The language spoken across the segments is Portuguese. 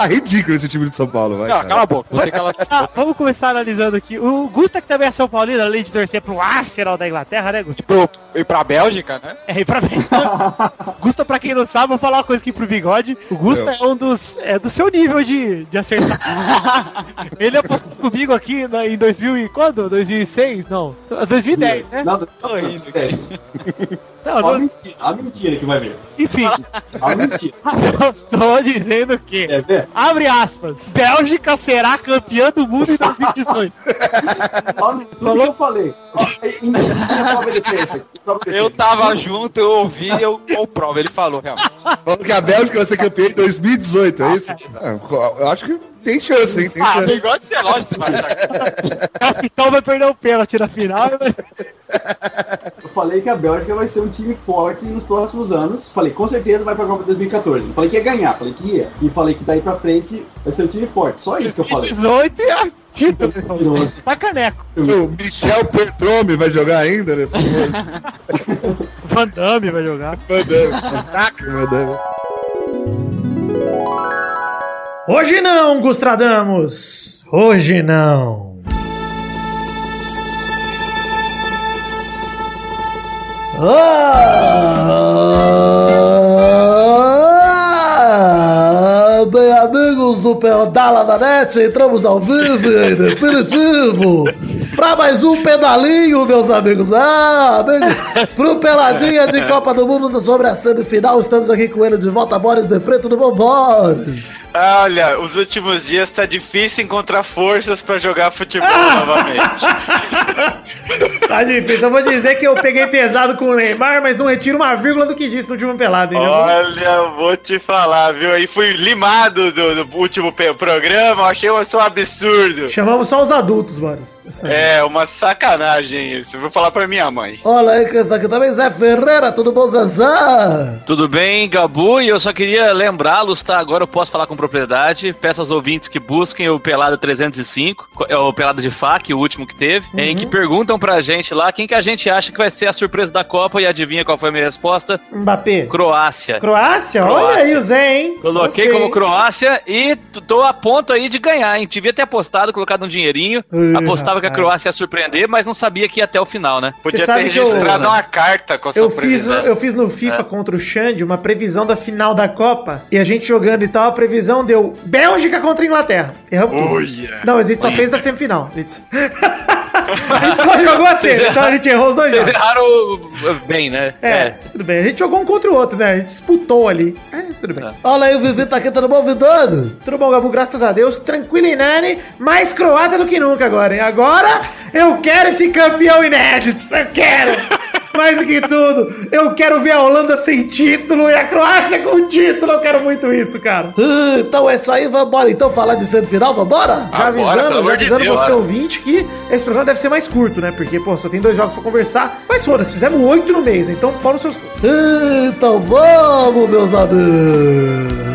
Ah, ridículo esse time de São Paulo, vai. Não, cara. cala a boca. Você cala Ah, vamos começar analisando aqui. O Gusta que também é São Paulino, além de torcer pro Arsenal da Inglaterra, né, Gusta? pro, e pra Bélgica, né? É, e pra mim. Gusta, pra quem não sabe, vou falar uma coisa aqui pro bigode. O Gusta é um dos. É do seu nível de, de acertar. Ele apostou comigo aqui na- em 2000 e quando? 2006? Não. 2010, né? Não, não, é. Não, a não, mentira, a mentira que vai ver. enfim. A mentira. Estou dizendo que. Ver? Abre aspas. Bélgica será campeã do mundo em 2018. Ó, Tudo que eu falei. Eu tava junto, eu ouvi, eu comprovo. Ele falou, realmente. Falando que a Bélgica vai ser campeã em 2018, é isso? Ah, eu acho que tem chance, hein? Tem Ah, chance. bigode você é lógico, vai achar. O capitão vai perder o pênalti na final. mas- Eu falei que a Bélgica vai ser um time forte nos próximos anos. Falei, com certeza vai pra Copa 2014. Não falei que ia ganhar, falei que ia. E falei que daí pra frente vai ser um time forte. Só isso que eu falei. 18 e a título. Tá caneco. O Michel Pertrome vai jogar ainda nesse jogo? Van Damme vai jogar. Deus. Caraca, meu Deus. Hoje não, Gustradamos! Hoje não! Ah, bem, amigos do Pedala da Net, entramos ao vivo e definitivo para mais um pedalinho, meus amigos. Ah, amigo, pro Peladinha de Copa do Mundo sobre a semifinal, estamos aqui com ele de volta, Boris de Preto, do bom Boris. Olha, os últimos dias tá difícil encontrar forças pra jogar futebol novamente. Tá difícil, eu vou dizer que eu peguei pesado com o Neymar, mas não retiro uma vírgula do que disse no último pelado, hein? Olha, vou te falar, viu? Aí fui limado do, do último programa, achei um absurdo. Chamamos só os adultos, vez. É, uma sacanagem isso. Vou falar pra minha mãe. Olha aí está aqui também, Zé Ferreira, tudo bom, Zezé? Tudo bem, Gabu? E eu só queria lembrá-los, tá? Agora eu posso falar com propriedade. Peço aos ouvintes que busquem o Pelada 305, co- é o Pelada de FAC, o último que teve, em que perguntam pra gente lá quem que a gente acha que vai ser a surpresa da Copa e adivinha qual foi a minha resposta? Mbappé. Croácia. Croácia? Olha Croácia. aí o Zé, hein? Coloquei Gostei. como Croácia e tô a ponto aí de ganhar, hein? Devia ter apostado, colocado um dinheirinho. Ih, Apostava que a rapaz. Croácia ia surpreender, mas não sabia que ia até o final, né? Podia ter que eu- registrado uma carta com a sua Eu fiz, eu fiz no FIFA contra o Xande uma previsão da final da Copa e a gente jogando e tal, a previsão deu Bélgica contra Inglaterra. Erramos tudo. Olha. Não, mas a gente só fez da semifinal. A gente só, a gente só jogou a semi, então a gente errou os dois Vocês jogos. erraram bem, né? É, tudo bem. A gente jogou um contra o outro, né? A gente disputou ali. É, tudo bem. Olha aí o Vivi tá aqui, tudo bom, Vidano? Tudo bom, Gabu? Graças a Deus. Tranquilinane, mais croata do que nunca agora, hein? Agora eu quero esse campeão inédito. Eu quero! Mais do que tudo, eu quero ver a Holanda sem título e a Croácia com título. Eu quero muito isso, cara. Ah, então é isso aí, vambora então falar de semifinal, vambora? Já Agora, avisando, pelo já de avisando Deus, você bora. ouvinte que esse programa deve ser mais curto, né? Porque, pô, só tem dois jogos pra conversar. Mas foda-se, fizemos oito no mês, então pau nos seus cu. Ah, Então vamos, meus amigos.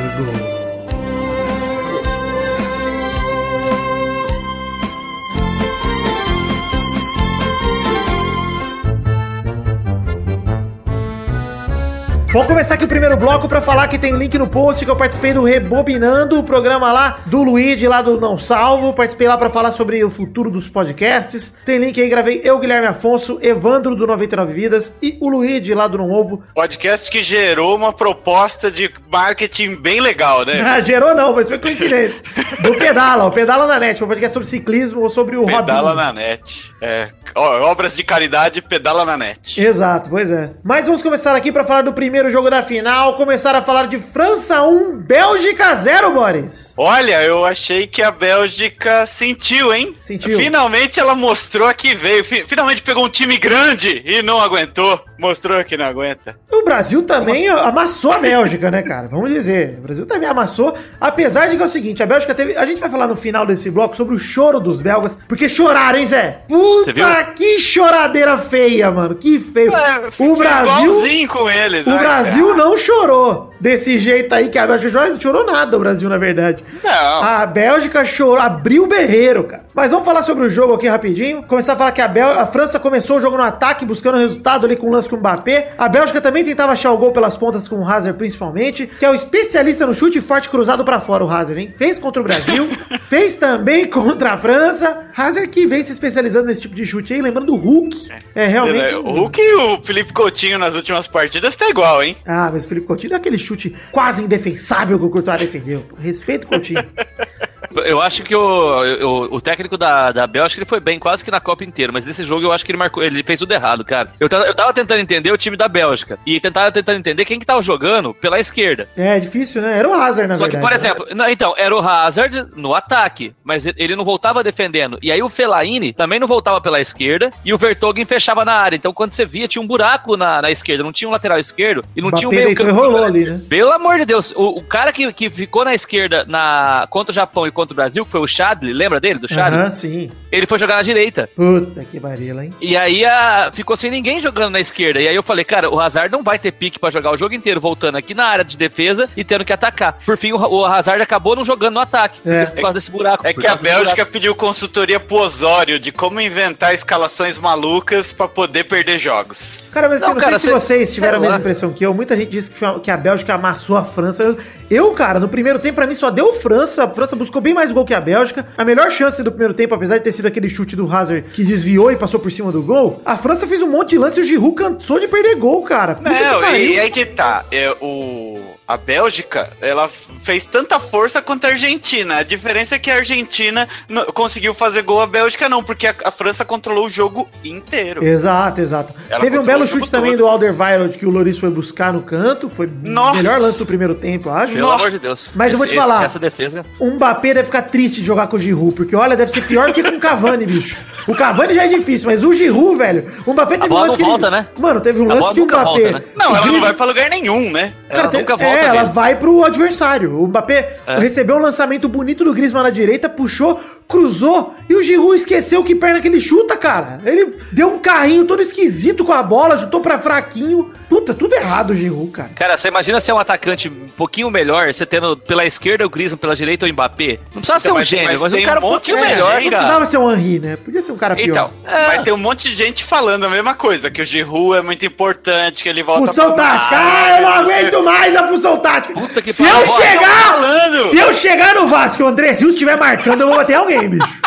Vamos começar aqui o primeiro bloco pra falar que tem link no post que eu participei do Rebobinando, o programa lá do Luigi, lá do Não Salvo. Participei lá pra falar sobre o futuro dos podcasts. Tem link aí, gravei eu, Guilherme Afonso, Evandro do 99 Vidas e o Luigi lá do Não Ovo. Podcast que gerou uma proposta de marketing bem legal, né? Ah, gerou não, mas foi coincidência. Do Pedala, o Pedala na Net, um podcast sobre ciclismo ou sobre o Pedala Robinho. na net. É, obras de caridade, pedala na net. Exato, pois é. Mas vamos começar aqui pra falar do primeiro jogo da final. Começar a falar de França 1, Bélgica 0, Boris. Olha, eu achei que a Bélgica sentiu, hein? Sentiu. Finalmente ela mostrou que veio. Fi- Finalmente pegou um time grande e não aguentou. Mostrou que não aguenta. O Brasil também amassou a Bélgica, né, cara? Vamos dizer. O Brasil também amassou. Apesar de que é o seguinte, a Bélgica teve. A gente vai falar no final desse bloco sobre o choro dos belgas. Porque choraram, hein, Zé? Puta, que choradeira feia, mano. Que feio. É, o Brasil. igualzinho com eles. O né? Brasil não chorou. desse jeito aí que a Bélgica chorou, não chorou nada o Brasil, na verdade. Não. A Bélgica chorou, abriu o berreiro, cara. Mas vamos falar sobre o jogo aqui rapidinho. Começar a falar que a, Bel... a França começou o jogo no ataque, buscando resultado ali com o lance com o Mbappé. A Bélgica também tentava achar o gol pelas pontas com o Hazard, principalmente, que é o especialista no chute forte cruzado pra fora, o Hazard, hein? Fez contra o Brasil, fez também contra a França. Hazard que vem se especializando nesse tipo de chute aí, lembrando do Hulk. É realmente. O Hulk e o Felipe Coutinho nas últimas partidas tá igual, hein? Ah, mas o Felipe Coutinho deu aquele chute quase indefensável que o Courtois defendeu. Respeito o Coutinho. Eu acho que o, o, o técnico da, da Bélgica ele foi bem quase que na Copa inteira, mas nesse jogo eu acho que ele marcou, ele fez tudo errado, cara. Eu, tava- eu tava tentando entender o time da Bélgica e tentava tentando entender quem que tava jogando pela esquerda. É difícil, né? Era o Hazard, na Só que, verdade. por exemplo, não, então, era o Hazard no ataque, mas ele- não voltava defendendo. E aí o Fellaini também não voltava pela esquerda e o Vertonghen fechava na área. Então quando você via, tinha um buraco na, na esquerda, não tinha um lateral esquerdo e não tinha um meio e rolou ali, né? Pelo amor de Deus, o, o cara que, que ficou na esquerda na, contra o Japão e contra o Brasil, que foi o Chadli, lembra dele, do Chadli? Aham, sim. Ele foi jogar na direita. Puta que barila, hein? E aí a- ficou sem ninguém jogando na esquerda. E aí eu falei, cara, o Hazard não vai ter pique pra jogar o jogo inteiro, voltando aqui na área de defesa e tendo que atacar. Por fim, o, o Hazard acabou não jogando no ataque. É. Por causa desse buraco. É que a Bélgica buraco. pediu consultoria pro Osório de como inventar escalações malucas pra poder perder jogos. Cara, mas assim, Não, não, cara, sei se cê- vocês tiveram a mesma lá. impressão que eu. Muita gente disse que, foi- que a Bélgica amassou a França. Eu- cara, no primeiro tempo, pra mim, só deu França. A França buscou bem mais gol que a Bélgica. A melhor chance do primeiro tempo, apesar de ter sido aquele chute do Hazard que desviou e passou por cima do gol, a França fez um monte de lance e o Giroud cansou de perder gol, cara. Puta Não, e aí que tá. É, o, a Bélgica, ela fez tanta força quanto a Argentina. A diferença é que a Argentina não- conseguiu fazer gol, a Bélgica não, porque a, a França controlou o jogo inteiro. Exato, exato. Ela Teve um belo chute também todo. do Alderweireld que o Loris foi buscar no canto. Foi o Nossa. melhor lance do primeiro tempo, eu acho. Pelo amor de Deus. Mas eu vou te Esse- falar. Essa defesa. O Mbappé deve ficar triste de jogar com o Giroud, porque olha, deve ser pior que com o Cavani, bicho. O Cavani já é difícil, mas o Giroud, velho, o Mbappé teve um bola lance não que ele- volta, né? Mano, teve um A lance que o Mbappé... volta, né? Não, ela não vai pra lugar nenhum, né? Ela Cara, tem- nunca volta. é, ela mesmo. vai pro adversário. O Mbappé É. recebeu um lançamento bonito do Griezmann na direita, puxou, cruzou e o Giroud esqueceu que perna que ele chuta, cara. Ele deu um carrinho todo esquisito com a bola, chutou pra fraquinho. Puta, tudo errado o Giroud, cara. Cara, você imagina ser um atacante um pouquinho melhor, você tendo pela esquerda o Griezmann, pela direita o Mbappé. Não precisava ser um mas- gênio, mas mas, um tem cara um um pouquinho de melhor. Não precisava ser um Henry, né? Podia ser um cara pior. Então, É. vai ter um monte de gente falando a mesma coisa, que o Giroud é muito importante, que ele volta Função pra tática. Ah, eu não aguento mais a função tática. Puta que Se pariu. eu chegar, falando. se eu chegar no Vasco e o André Silva estiver marcando, eu vou bater alguém, bicho.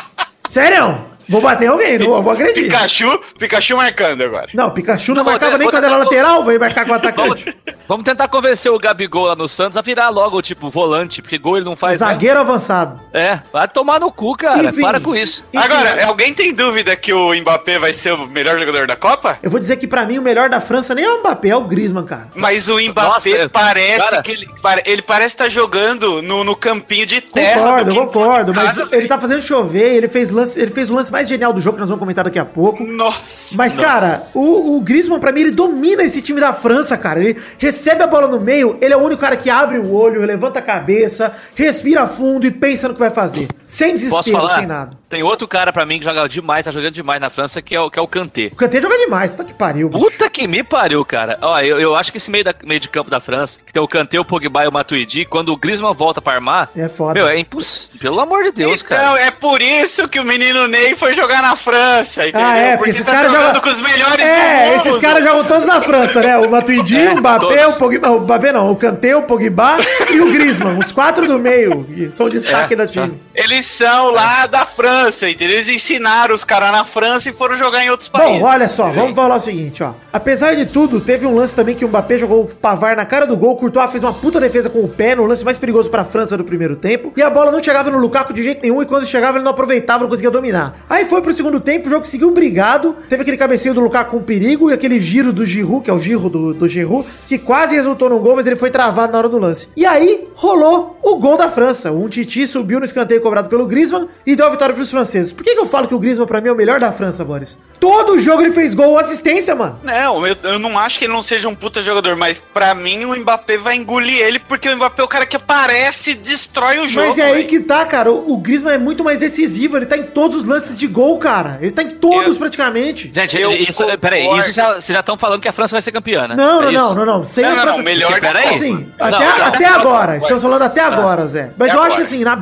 Sério? Vou bater alguém, não vou agredir. Pikachu, Pikachu marcando agora. Não, Pikachu não, Não, marcava vou nem quando era lateral, vai marcar com o atacante. vamos tentar convencer o Gabigol lá no Santos a virar logo, tipo, volante, porque gol ele não faz. né? Zagueiro avançado. É, vai tomar no cu, cara. Enfim. Para com isso. Enfim, Agora, alguém tem dúvida que o Mbappé vai ser o melhor jogador da Copa? Eu vou dizer que pra mim o melhor da França nem é o Mbappé, é o Griezmann, cara. Mas o Mbappé Nossa, parece cara. que ele, ele parece estar jogando no, no campinho de terra. Concordo, concordo, mas ele tá fazendo chover, ele fez, lance, ele fez o lance mais genial do jogo, que nós vamos comentar daqui a pouco. Nossa. Mas, Nossa. cara, o, o Griezmann, pra mim, ele domina esse time da França, cara. Ele recebe a bola no meio, ele é o único cara que abre o olho, levanta a cabeça, respira fundo e pensa no que vai fazer. Sem desespero, sem nada. Tem outro cara pra mim que joga demais, tá jogando demais na França, que é o, que é o Kanté. O Kanté joga demais, tá que pariu. bicho. Puta que me pariu, cara. Ó, eu, eu acho que esse meio, da, meio de campo da França, que tem o Kanté, o Pogba e o Matuidi, quando o Griezmann volta pra armar, É foda. meu, é impossível. Pelo amor de Deus, então, cara. é por isso que o menino Ney foi jogar na França, entendeu? Ah, é, porque esses caras jogando jogam- com os melhores É, esses caras jogam todos na França, né? O Matuidi, É, o Mbappé, todos. o Pogba, o Mbappé não, o Kanté, o Pogba e o Griezmann, os quatro do meio, são o destaque É, da time. Eles são lá da França, entendeu? Eles ensinaram os caras na França e foram jogar em outros países. Bom, olha só, vamos falar o seguinte, ó. Apesar de tudo, teve um lance também que o Mbappé jogou o Pavar na cara do gol, Courtois fez uma puta defesa com o pé, no lance mais perigoso pra França do primeiro tempo, e a bola não chegava no Lukaku de jeito nenhum, e quando chegava ele não aproveitava, não conseguia dominar. Aí foi pro segundo tempo, o jogo seguiu brigado, teve aquele cabeceio do Lukaku com perigo, e aquele giro do Giroud, que é o giro do, do Giroud, que quase resultou num gol, mas ele foi travado na hora do lance. E aí aí rolou o gol da França. Um Titi subiu no escanteio cobrado pelo Griezmann e deu a vitória pros franceses. Por que, que eu falo que o Griezmann pra mim é o melhor da França, Boris? Todo jogo ele fez gol ou assistência, mano. Não, eu, eu não acho que ele não seja um puta jogador, mas pra mim o Mbappé vai engolir ele, porque o Mbappé é o cara que aparece e destrói o jogo. Mas é aí que tá, cara. O, o Griezmann é muito mais decisivo. Ele tá em todos os lances de gol, cara. Ele tá em todos Eu- praticamente. Gente, Eu isso, concordo. peraí, isso já, vocês já estão falando que a França vai ser campeã, né? Não, É não, isso? não, não, não. Sem Não, a França- não, melhor Pera aí. Assim, Não, até, não, até não, agora, não, estamos falando até agora, Zé. Mas eu acho que assim, na,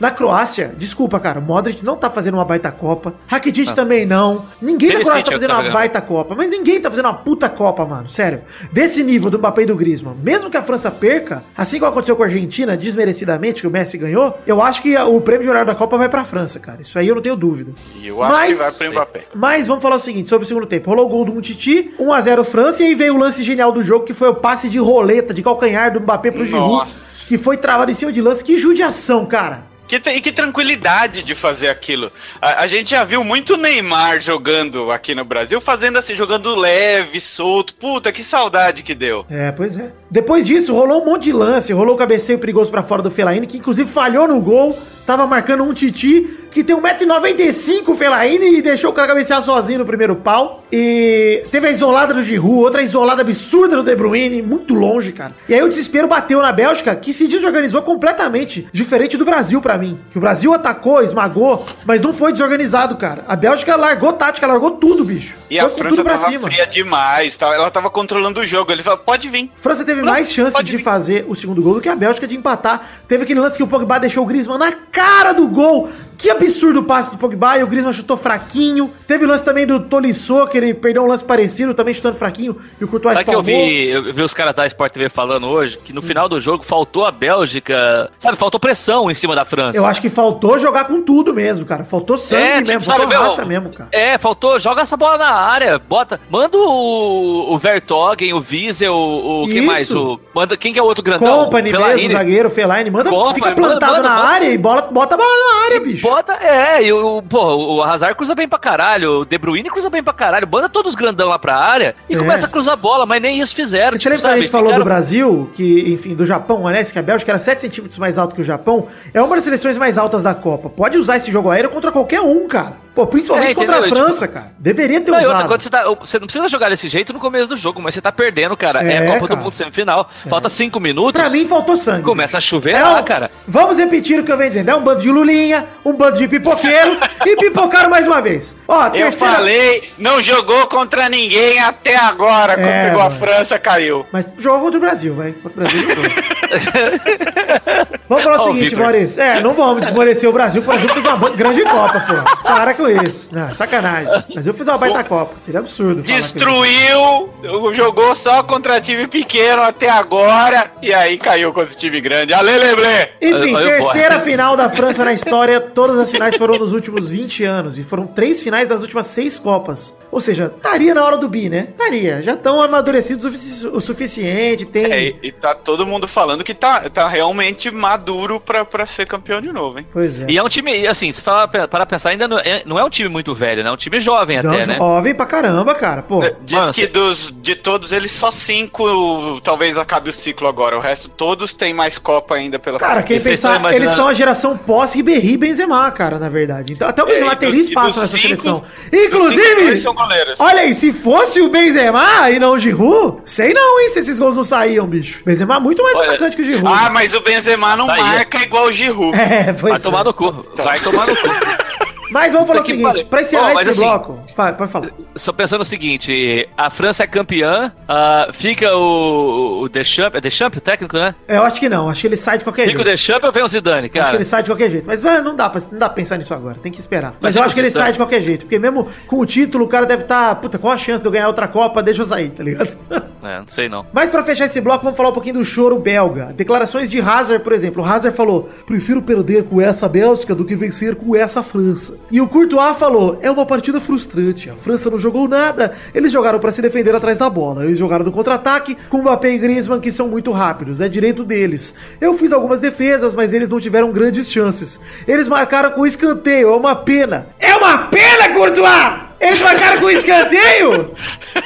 na Croácia, desculpa, cara, o Modric não tá fazendo uma baita Copa. Rakitic também não. Ninguém na Perisic Croácia tá é fazendo tá uma baita Copa. Mas ninguém tá fazendo uma puta Copa, mano. Sério. Desse nível do Mbappé e do Griezmann. Mesmo que a França perca, assim como aconteceu com a Argentina, desmerecidamente, que o Messi ganhou, eu acho que o prêmio de melhor da Copa vai pra França, cara. Isso aí eu não tenho dúvida. E eu acho Mas- que vai pro Mbappé. Mas vamos falar o seguinte sobre o segundo tempo. Rolou o gol do Mutiti, 1x0 França, e aí veio o lance genial do jogo, que foi o passe de roleta, de calcanhar do Mbappé pro Giroud, Nossa. que foi travado em cima de lance. Que judiação, cara. Que, e que tranquilidade de fazer aquilo. A, a gente já viu muito Neymar jogando aqui no Brasil, fazendo assim, jogando leve, solto. Puta, que saudade que deu. É, pois é. Depois disso, rolou um monte de lance, rolou o cabeceio perigoso pra fora do Felaine, que inclusive falhou no gol, tava marcando um Titi, que tem 1,95m o Felaine e deixou o cara cabecear sozinho no primeiro pau. E teve a isolada do Giroud, outra isolada absurda do De Bruyne, muito longe, cara. E aí o desespero bateu na Bélgica, que se desorganizou completamente, diferente do Brasil pra mim. Que o Brasil atacou, esmagou, mas não foi desorganizado, cara. A Bélgica largou tática, largou tudo, bicho. E Foi a França tava fria demais, tá? ela tava controlando o jogo. Ele falou, pode vir. França teve mais chances de vir. fazer o segundo gol do que a Bélgica de empatar. Teve aquele lance que o Pogba deixou o Griezmann na cara do gol. Que absurdo o passe do Pogba e o Griezmann chutou fraquinho. Teve o lance também do Tolisso, que ele perdeu um lance parecido, também chutando fraquinho, e o Courtois Sabe que eu vi, eu vi os caras da Sport TV falando hoje que no final do jogo faltou a Bélgica, sabe, faltou pressão em cima da França. Eu acho que faltou jogar com tudo mesmo, cara. Faltou sangue É, tipo, mesmo, sabe, faltou meu, raça mesmo, cara. É, faltou, joga essa bola na área, bota, manda o, o Vertogen, o Wiesel, o, o que Isso. mais? O, manda, quem que é o outro grandão? Company Fellaini. mesmo, zagueiro, Fellaini, manda, Company, fica manda, plantado manda, na manda área e bola, bota a bola na área, bicho. Bota, é, e o, pô, o Hazard cruza bem pra caralho, o De Bruyne cruza bem pra caralho, manda todos os grandão lá pra área e É. começa a cruzar bola, mas nem isso fizeram. Você lembra que a gente falou ficaram- do Brasil, que, enfim, do Japão, aliás, que a Bélgica era 7 centímetros mais alto que o Japão, é uma das seleções mais altas da Copa. Pode usar esse jogo aéreo contra qualquer um, cara. Pô, principalmente É, contra a entendeu? França, cara. Deveria ter Não, usado. outra, quando você, tá, você não precisa jogar desse jeito no começo do jogo, mas você tá perdendo, cara. É, É, a Copa cara. do Mundo semifinal. Falta cinco minutos. Pra mim faltou sangue. Começa a chover É lá, cara. Vamos repetir o que eu venho dizendo. É um bando de lulinha, um bando de pipoqueiro e pipocaram mais uma vez. Ó, Eu terceira... falei, não jogou contra ninguém até agora. Quando É, pegou a mano. França, caiu. Mas jogou contra o Brasil, vai. Contra o Brasil jogou. Vamos falar o o seguinte, Victor. Maurício. É, não vamos desmorecer o Brasil, porque o Brasil fez uma grande Copa, pô. Para com isso. Não, sacanagem. O Brasil fez uma baita Copa. Seria absurdo. Destruiu, jogou só contra time pequeno até agora. E aí caiu contra o time grande. Ale, Leblé! Enfim, o terceira final da França na história. Todas as finais foram nos últimos 20 anos. E foram três finais das últimas seis Copas. Ou seja, estaria na hora do bi, né? Estaria. Já estão amadurecidos o sufici- o suficiente. Tem. É, e tá todo mundo falando que tá, tá realmente maduro pra, pra ser campeão de novo, hein? Pois é. E é um time, e assim, se falar para pensar, ainda não é, não é um time muito velho, né? É um time jovem até, né? Jovem pra caramba, cara. Pô. Diz mano, que cê- dos, de todos eles, só cinco talvez acabe o ciclo agora. O resto todos tem mais Copa ainda pela Cara, quem pensar, imaginando- eles são a geração pós-Ribéry e Benzema, cara, na verdade. Então, até o Benzema É, teria dos- espaço nessa cinco- seleção. Cinco Inclusive, goleiros. olha aí, se fosse o Benzema e não o Giroud, sei não, hein, se esses gols não saíam, bicho. Benzema é muito mais Olha- atacante que o Giroud. Ah, mas o Benzema não Saía. marca igual o Giroud. é, Vai é. tomar no cu. Vai tomar no cu. Mas vamos falar o seguinte, pariu. pra encerrar esse assim- bloco... Vai, pode falar. Só pensando o seguinte, a França é campeã, ah, fica o, o Deschamps, é Deschamps o técnico, né? É, Eu acho que não, acho que ele sai de qualquer Fica o jeito. Deschamps ou vem o Zidane, Acho que cara? ele sai de qualquer jeito. Mas não, dá pra, não dá pra pensar nisso agora. Tem que esperar. Mas, Mas eu e acho que ele você, sai tá? de qualquer jeito. Porque mesmo com o título, o cara deve estar. puta, qual a chance de eu ganhar outra Copa? Deixa eu sair, tá ligado? É, não sei não. Mas pra fechar esse bloco, vamos falar um pouquinho do choro belga. Declarações de Hazard, por exemplo. O Hazard falou: prefiro perder com essa Bélgica do que vencer com essa França. E o Courtois falou: é uma partida frustrante. A França não jogou nada. Eles jogaram pra se defender atrás da bola. Eles jogaram no contra-ataque com Mbappé e Griezmann, que são muito rápidos. É direito deles. Eu fiz algumas defesas, mas eles não tiveram grandes chances. Eles marcaram com escanteio. É uma pena. É uma pena, Courtois! Eles marcaram com escanteio?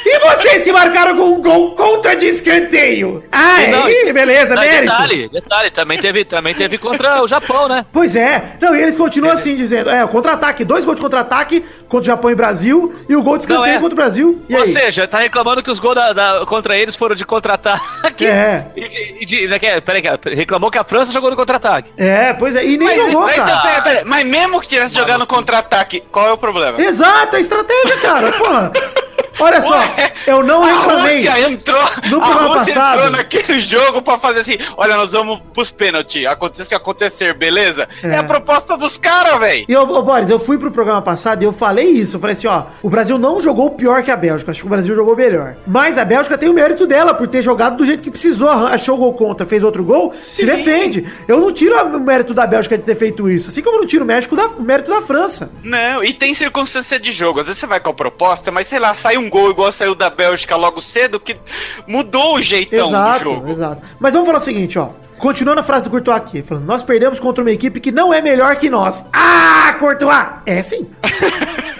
E vocês que marcaram com um gol contra de escanteio? Ah, Não, aí, beleza, Não, mérito. detalhe, detalhe, também teve, também teve contra o Japão, né? Pois é. Não, e eles continuam assim dizendo, é, o contra-ataque, dois gols de contra-ataque contra o Japão e Brasil e o gol de escanteio é. contra o Brasil. E Ou aí? seja, tá reclamando que os gols da, da- contra eles foram de contra-ataque. É. E de, e de- é, peraí, reclamou que a França jogou no contra-ataque. É, pois é, e nem jogou, mas, cara. então, pera, pera, mas mesmo que tivesse jogando no contra-ataque, qual é o problema? Exato, é estratégia, cara, porra. Olha só, Ué, eu não a reclamei. Rússia entrou, No a programa Rússia passado. entrou naquele jogo pra fazer assim, olha, nós vamos pros pênaltis, aconteça o que acontecer, beleza? É, É. a proposta dos caras, velho. E, ô, ô, Boris, eu fui pro programa passado e eu falei isso. Eu falei assim, ó, o Brasil não jogou pior que a Bélgica. Acho que o Brasil jogou melhor. Mas a Bélgica tem o mérito dela por ter jogado do jeito que precisou. Achou o gol contra, fez outro gol, se defende. Eu não tiro o mérito da Bélgica de ter feito isso. Assim como eu não tiro o, México da, o mérito da França. Não, e tem circunstância de jogo. Às vezes você vai com a proposta, mas sei lá, sai um gol igual saiu da Bélgica logo cedo, que mudou o jeitão do exato, jogo. exato. Mas vamos falar o seguinte, ó. Continuando a frase do Courtois aqui, falando, nós perdemos contra uma equipe que não é melhor que nós. Ah, Courtois! É sim.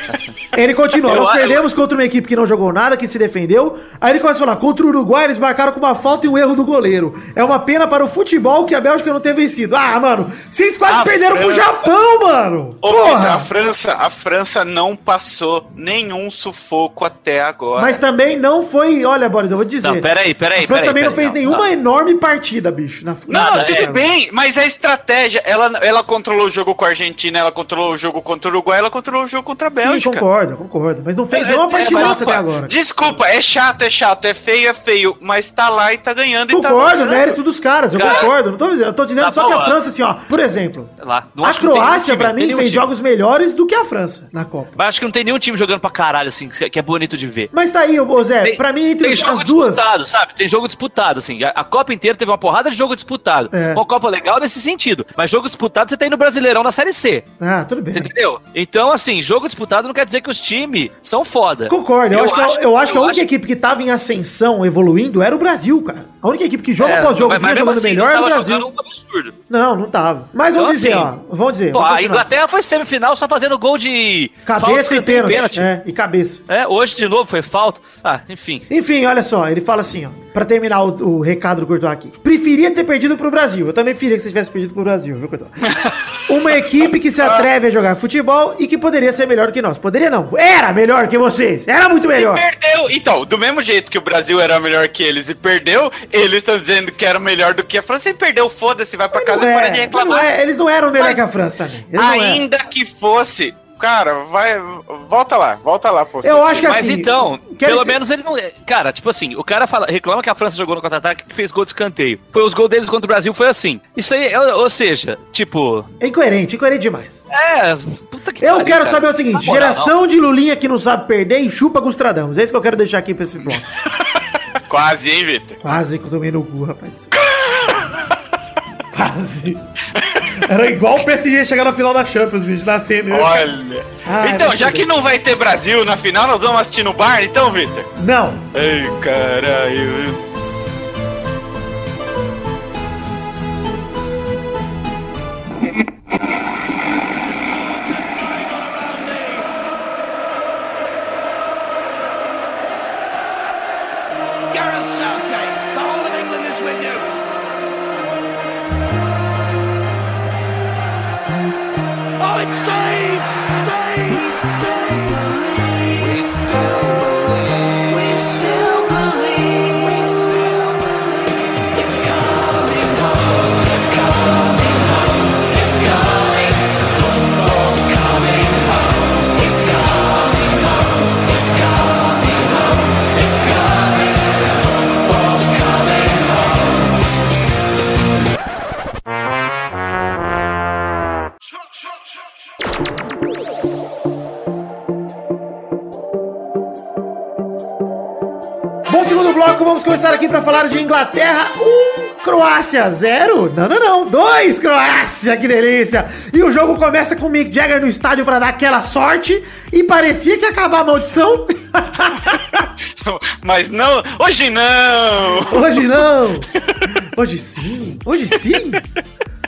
Ele continua, Eu- nós eu- perdemos contra uma equipe que não jogou nada, que se defendeu. Aí ele começa a falar, contra o Uruguai eles marcaram com uma falta e um erro do goleiro. É uma pena para o futebol que a Bélgica não ter vencido. Ah, mano, vocês quase A perderam pro França- Japão, mano! Ô, Vitor, a Porra! França, a França não passou nenhum sufoco até agora. Mas também não foi, olha, Boris, eu vou dizer. Não, peraí, peraí, A França peraí, também não peraí, fez não, nenhuma não. enorme partida, bicho. Na, Não, Nada, tudo é. bem, mas a estratégia, ela, ela controlou o jogo com a Argentina, ela controlou o jogo contra o Uruguai, ela controlou o jogo contra a Sim, Bélgica. Concordo, concordo. Mas não fez É, nenhuma é, desculpa, até agora. Desculpa, é chato, é chato, é feio, é feio, mas tá lá e tá ganhando e tá Concordo, mérito dos caras, eu Cara, concordo. Não tô dizendo, eu tô dizendo tá só que a França, assim, ó, por exemplo, Sei lá. Não a Croácia, tem mim, fez time. jogos melhores do que a França na Copa. Mas acho que não tem nenhum time jogando pra caralho, assim, que é bonito de ver. Mas tá aí, ô Zé, Tem- pra mim, entre tem as jogo duas. disputado, sabe? Tem jogo disputado, assim. A, a Copa inteira teve uma porrada de jogo disputado. É. Uma Copa legal nesse sentido. Mas jogo disputado você tem no Brasileirão na Série C. Ah, tudo bem. Você entendeu? Então, assim, jogo disputado não quer dizer que os times são foda. Concordo, eu, acho, que, eu, eu acho que a eu única acho- equipe que tava em ascensão, evoluindo, era o Brasil, cara. A única equipe que jogo É, após jogo vinha jogando assim, melhor era o Brasil. um absurdo. Não, não tava. Mas Então, vamos dizer, assim, ó. Vamos dizer. Pô, vamos a. Inglaterra foi semifinal só fazendo gol de Cabeça e escanteio pênalti. É, e cabeça. É, hoje de novo foi falta. Ah, enfim. Enfim, olha só, ele fala assim, ó, pra terminar o, o recado do Courtois aqui. Preferia ter perdido pro Brasil. Eu também preferia que você tivesse perdido pro Brasil, viu, Courtois? Uma equipe que se atreve a jogar futebol e que poderia ser melhor do que nós. Poderia não. Era melhor que vocês. Era muito melhor. Perdeu. Então, do mesmo jeito que o Brasil era melhor que eles e perdeu, eles estão dizendo que era melhor do que a França e perdeu. Foda-se, vai pra Mas casa não e para é, de mas não reclamar. é, eles não eram melhor Mas que a França também. Eles não. Ainda que fosse. Cara, vai. Volta lá, volta lá, pô. Eu acho que Mas assim. então, quero pelo dizer- menos ele não. é- Cara, tipo assim, o cara fala, reclama que a França jogou no contra-ataque que fez gol de escanteio. Foi os gols deles contra o Brasil, foi assim. Isso aí, ou, ou seja, tipo. É incoerente, incoerente demais. É. Puta que Eu pariu, quero cara. saber o seguinte: moral, geração de Lulinha que não sabe perder e chupa Gustradamos. É isso que eu quero deixar aqui pra esse bloco. Quase, hein, Vitor? Quase que eu tomei no cu, rapaz. Quase. Era igual o PSG chegar na final da Champions, bicho, na semi. Olha. Ai, então, já que não vai ter Brasil na final, nós vamos assistir no bar, então, Vitor? Não. Ai, caralho. Aqui pra falar de Inglaterra 1, Croácia 0. Não, não, não. 2, Croácia, que delícia. E o jogo começa com o Mick Jagger no estádio pra dar aquela sorte. E parecia que ia acabar a maldição. Mas não, hoje não! Hoje não. Hoje sim. Hoje sim.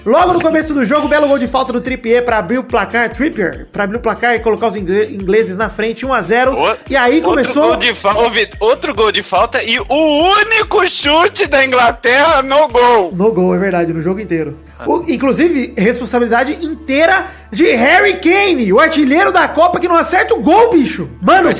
Logo no começo do jogo, belo gol de falta do Trippier pra abrir o placar, Trippier, pra abrir o placar e colocar os ingle- ingleses na frente, 1x0. O- E aí Outro começou... gol, de outro gol de falta e o único chute da Inglaterra no gol. No gol, é verdade, no jogo inteiro. O- inclusive, responsabilidade inteira de Harry Kane, o artilheiro da Copa que não acerta o gol, bicho. Mano,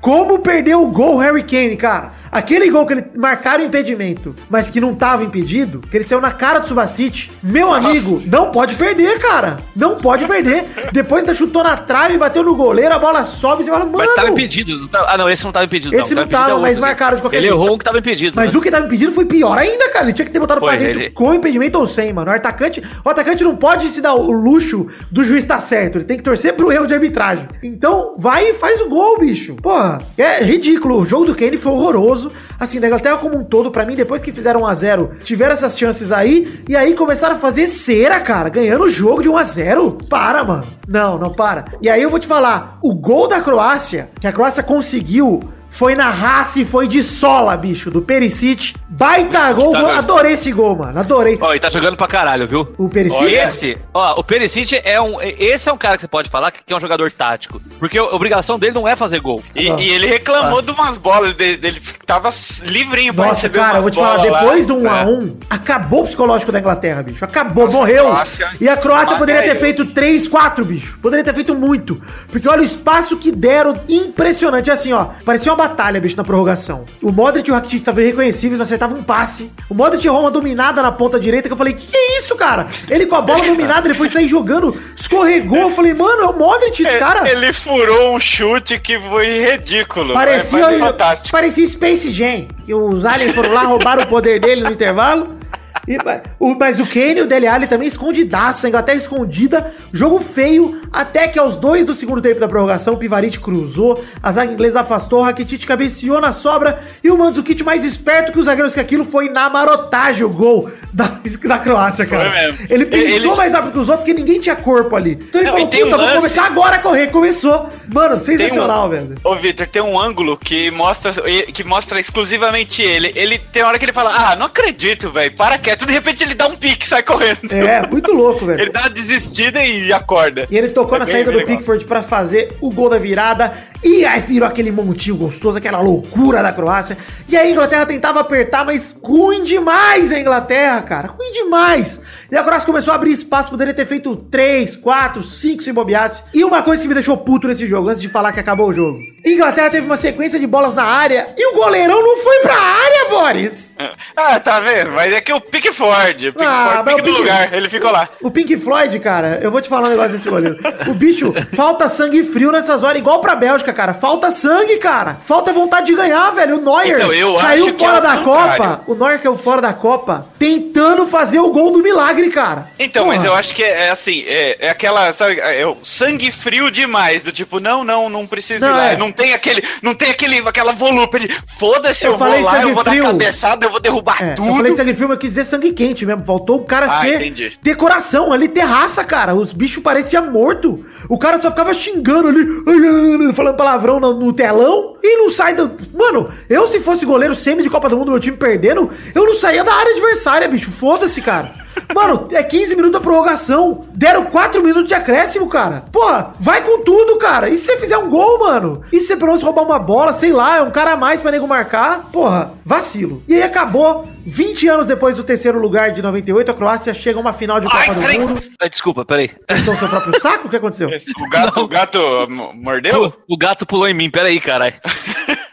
como perdeu o gol Harry Kane, cara? Aquele gol que ele marcaram impedimento, mas que não tava impedido, que ele saiu na cara do Subacite. Meu amigo, não pode perder, cara. Não pode perder. Depois ainda chutou na trave, bateu no goleiro, a bola sobe e você fala, mano. Mas tava impedido. não tava- Ah, não, esse não tava impedido. Esse não Tava impedido tava, é mas outro, marcaram de qualquer Ele jeito. errou um que tava impedido. Mas né? o que tava impedido foi pior ainda, cara. Ele tinha que ter botado Foi, pra dentro ele- com impedimento ou sem, mano. O atacante, o atacante não pode se dar o luxo do juiz estar certo. Ele tem que torcer pro erro de arbitragem. Então, vai e faz o gol, bicho. Porra, é ridículo. O jogo do Kane foi horroroso. Assim, da Inglaterra como um todo, pra mim, depois que fizeram 1x0, tiveram essas chances aí. E aí começaram a fazer cera, cara. Ganhando o jogo de 1x0. Para, mano. Não, não para. E aí eu vou te falar. O gol da Croácia, que a Croácia conseguiu foi na raça e foi de sola, bicho, do Perisic. Baita gol, Tá gol. adorei esse gol, mano, adorei. Ó, ele tá jogando pra caralho, viu? O Perisic, Esse, ó, o Perisic é um. Esse é um cara que você pode falar que é um jogador tático. Porque a obrigação dele não é fazer gol. E, Ah. e ele reclamou de umas bolas, ele, ele tava livrinho pra nossa, receber cara, eu umas vou te falar, bolas lá. depois do 1x1, É. acabou o psicológico da Inglaterra, bicho, acabou, Nossa, morreu. a Croácia- e a Croácia Ah, poderia ter é, feito 3, 4, bicho, poderia ter feito muito. Porque olha o espaço que deram, impressionante, assim, ó, parecia uma batalha, bicho, na prorrogação. O Modric e o Rakitic estavam irreconhecíveis, não acertavam um passe. O Modric errou uma dominada na ponta direita, que eu falei, que que é isso, cara? Ele com a bola dominada, ele foi sair jogando, escorregou, eu falei, mano, é o Modric esse cara. Ele furou um chute que foi ridículo. Parecia, mas fantástico. parecia Space Jam. Que os aliens foram lá, roubaram o poder dele no intervalo. E, mas, o, mas o Kane e o Dele Alli também escondidaço, a Inglaterra escondida, jogo feio, até que aos dois do segundo tempo da prorrogação, o Pivarit cruzou, a zaga inglesa afastou, o Rakitic cabeceou na sobra, e o Mandzukic mais esperto que os zagueiros que aquilo foi na marotagem o gol da, da Croácia, cara. Ele pensou Ele- mais rápido que os outros, porque ninguém tinha corpo ali. Então ele Não, falou, puta, um vou lance- começar agora a correr, começou. Mano, sensacional, velho. Ô, Victor, tem um ângulo que mostra, que mostra exclusivamente ele. Ele tem hora que ele fala, ah, não acredito, velho, para quieto. De repente ele dá um pique e sai correndo. É, muito louco, velho. Ele dá uma desistida e acorda. E ele tocou É na bem- saída bem do legal. Pickford pra fazer o gol da virada. E aí virou aquele montinho gostoso, aquela loucura da Croácia. E a Inglaterra tentava apertar, mas ruim demais a Inglaterra, cara. Ruim demais. E a Croácia começou a abrir espaço, poderia ter feito 3, 4, 5 se bobeasse. E uma coisa que me deixou puto nesse jogo, antes de falar que acabou o jogo. Inglaterra teve uma sequência de bolas na área e o goleirão não foi pra área, Boris. Ah, tá vendo? Mas é que o Pickford, o Pickford Ah, do Pick- lugar, ele ficou lá. O Pink Floyd, cara, eu vou te falar um negócio desse goleiro. O bicho, falta sangue frio nessas horas, igual pra Bélgica, cara. Falta sangue, cara. Falta vontade de ganhar, velho. O Neuer Então, caiu que fora é da contrário. Copa. O Neuer caiu fora da Copa, tentando fazer o gol do milagre, cara. Então, Porra. mas eu acho que é, é assim, é, é aquela, sabe, é o sangue frio demais, do tipo, não, não, não precisa Não, ir lá. é. Não tem aquele, não tem aquele, aquela volúpia de, foda-se, Eu eu, vou lá, eu vou frio. dar cabeçada, eu vou derrubar É, tudo. eu falei sangue frio, eu quis dizer sangue quente mesmo. Faltou o cara Ah, ser entendi. ter coração ali, ter raça, cara. Os bichos pareciam morto. O cara só ficava xingando ali, falando palavrão no, no telão e não sai do. Mano, eu se fosse goleiro semi de Copa do Mundo, meu time perdendo, eu não saía da área adversária, bicho. Foda-se, cara. Mano, é 15 minutos da prorrogação. Deram 4 minutos de acréscimo, cara. Porra, vai com tudo, cara. E se você fizer um gol, mano? E se você pelo menos roubar uma bola, sei lá, é um cara a mais pra nego marcar? Porra, vacilo. E aí acabou. 20 anos depois do terceiro lugar de 98, a Croácia chega a uma final de Copa Ai, do peraí. Mundo. Ai, desculpa, peraí. Então seu próprio saco? O que aconteceu? O gato, o gato mo- mordeu? O, o gato pulou em mim, peraí, caralho.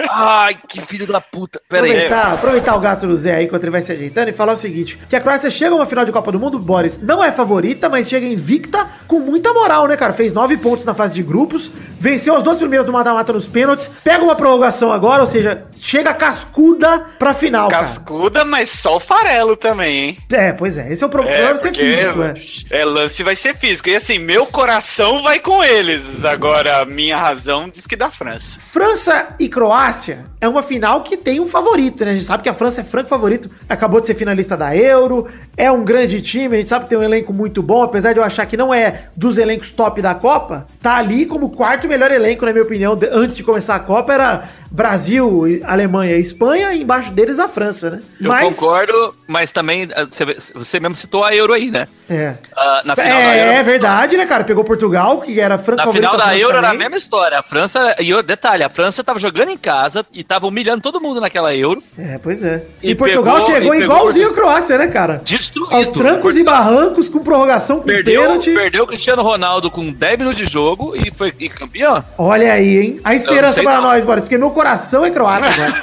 Ai, que filho da puta. Peraí. Aproveitar, aproveitar o gato do Zé aí enquanto ele vai se ajeitando e falar o seguinte: que a Croácia chega a uma final de Copa do Mundo, Boris, não é favorita, mas chega invicta com muita moral, né, cara? Fez nove pontos na fase de grupos, venceu os dois primeiros do mata-mata nos pênaltis, pega uma prorrogação agora, ou seja, chega cascuda pra final, Cascuda, mas só o farelo também, hein? É, pois é, esse é o problema de ser porque físico, é. é, lance vai ser físico. E assim, meu coração vai com eles. Agora, a minha razão diz que da França. França e Croácia é uma final que tem um favorito, né? A gente sabe que a França é franco favorito, acabou de ser finalista da Euro, é um grande time, a gente sabe que tem um elenco muito bom, apesar de eu achar que não é dos elencos top da Copa, tá ali como quarto melhor elenco, na minha opinião, antes de começar a Copa, era Brasil, Alemanha e Espanha, e embaixo deles a França, né? Eu concordo, mas também ah, você, mesmo citou a Euro aí, né? É. Ah, na final da É, é Euro. verdade, né, cara? Pegou Portugal, que era franco Na final da França Euro era a também. mesma história. A França, e o detalhe, a França tava jogando em casa e tava humilhando todo mundo naquela Euro. É, pois é. E, E Portugal pegou- chegou e pegou igualzinho a. Croácia, né, cara? Destruído. Aos trancos e barrancos, com prorrogação, com Perdeu, pênalti. perdeu o Cristiano Ronaldo com 10 minutos de jogo e foi e campeão. Olha aí, hein? A esperança para não. nós, Boris, porque meu coração é croata, né?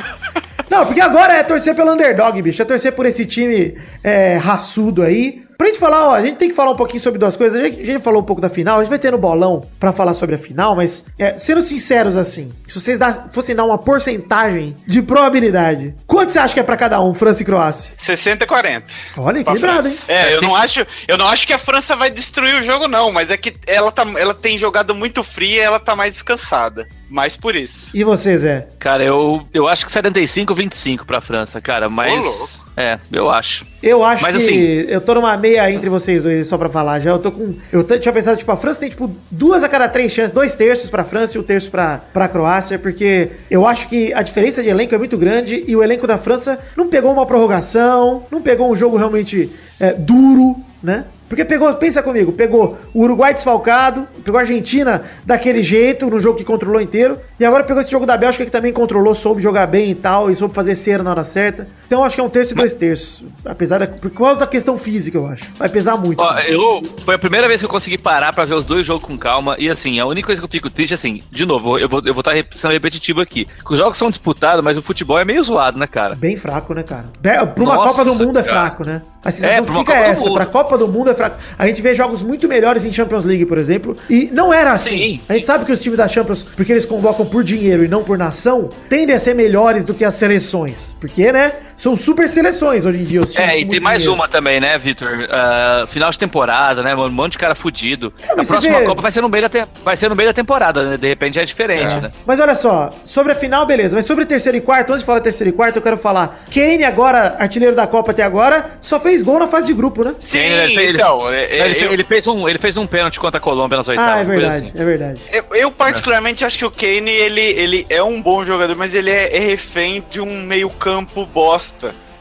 Não, porque agora é torcer pelo underdog, bicho. É torcer por esse time é, raçudo aí. Pra gente falar, ó, a gente tem que falar um pouquinho sobre duas coisas. A gente, a gente falou um pouco da final, a gente vai ter no bolão pra falar sobre a final, mas é, sendo sinceros assim, se vocês dá- fossem dar uma porcentagem de probabilidade, quanto você acha que é pra cada um, França e Croácia? 60 e 40. Olha, equilibrado, hein? É, eu Assim- não acho, eu não acho que a França vai destruir o jogo não, mas é que ela tá, ela tem jogado muito fria, e ela tá mais descansada. Mais por isso. E você, Zé? Cara, eu, eu acho que 75 25 pra França, cara, mas é, eu acho. Eu acho Mas, que assim- eu tô numa meia entre vocês dois, só pra falar. Já eu tô com. Eu tinha pensado, tipo, a França tem, tipo, duas a cada três chances, dois terços pra França e um terço pra, pra Croácia, porque eu acho que a diferença de elenco é muito grande e o elenco da França não pegou uma prorrogação, não pegou um jogo realmente é, duro, né? Porque pegou, pensa comigo, pegou o Uruguai desfalcado, pegou a Argentina daquele jeito, num jogo que controlou inteiro, e agora pegou esse jogo da Bélgica que também controlou, soube jogar bem e tal, e soube fazer cera na hora certa. Então acho que é um terço e dois terços. Apesar da. Por causa da questão física, eu acho. Vai pesar muito. Ó, eu, foi a primeira vez que eu consegui parar pra ver os dois jogos com calma. E assim, a única coisa que eu fico triste, assim, de novo, eu vou eu vou estar sendo repetitivo aqui. Os jogos são disputados, mas o futebol é meio zoado, né, cara? Bem fraco, né, cara? Pra uma Nossa, Copa do Mundo é cara. fraco, né? A sensação É, que fica é essa. Pra Copa do Mundo é fraco. A gente vê jogos muito melhores em Champions League, por exemplo. E não era assim. Sim. A gente sabe que os times da Champions, porque eles convocam por dinheiro e não por nação, tendem a ser melhores do que as seleções. Porque, né? São super seleções hoje em dia. Os times É, e tem mais dinheiro. uma também, né, Vitor? Ah, final de temporada, né? Um monte de cara fudido. É, a próxima vê- Copa vai ser no meio da, te- vai ser no meio da temporada, né? De repente é diferente, né? Mas olha só, sobre a final, beleza. Mas sobre terceiro e quarto, antes de falar terceiro e quarto, eu quero falar. Kane, agora, artilheiro da Copa até agora, só fez gol na fase de grupo, né? Sim, ele então, é- é- ele, eu, ele fez um, ele fez um pênalti contra a Colômbia nas oitavas. Ah, é verdade, assim. é verdade. eu, eu particularmente acho que o Kane, ele, ele é um bom jogador, mas ele é, é refém de um meio campo bosta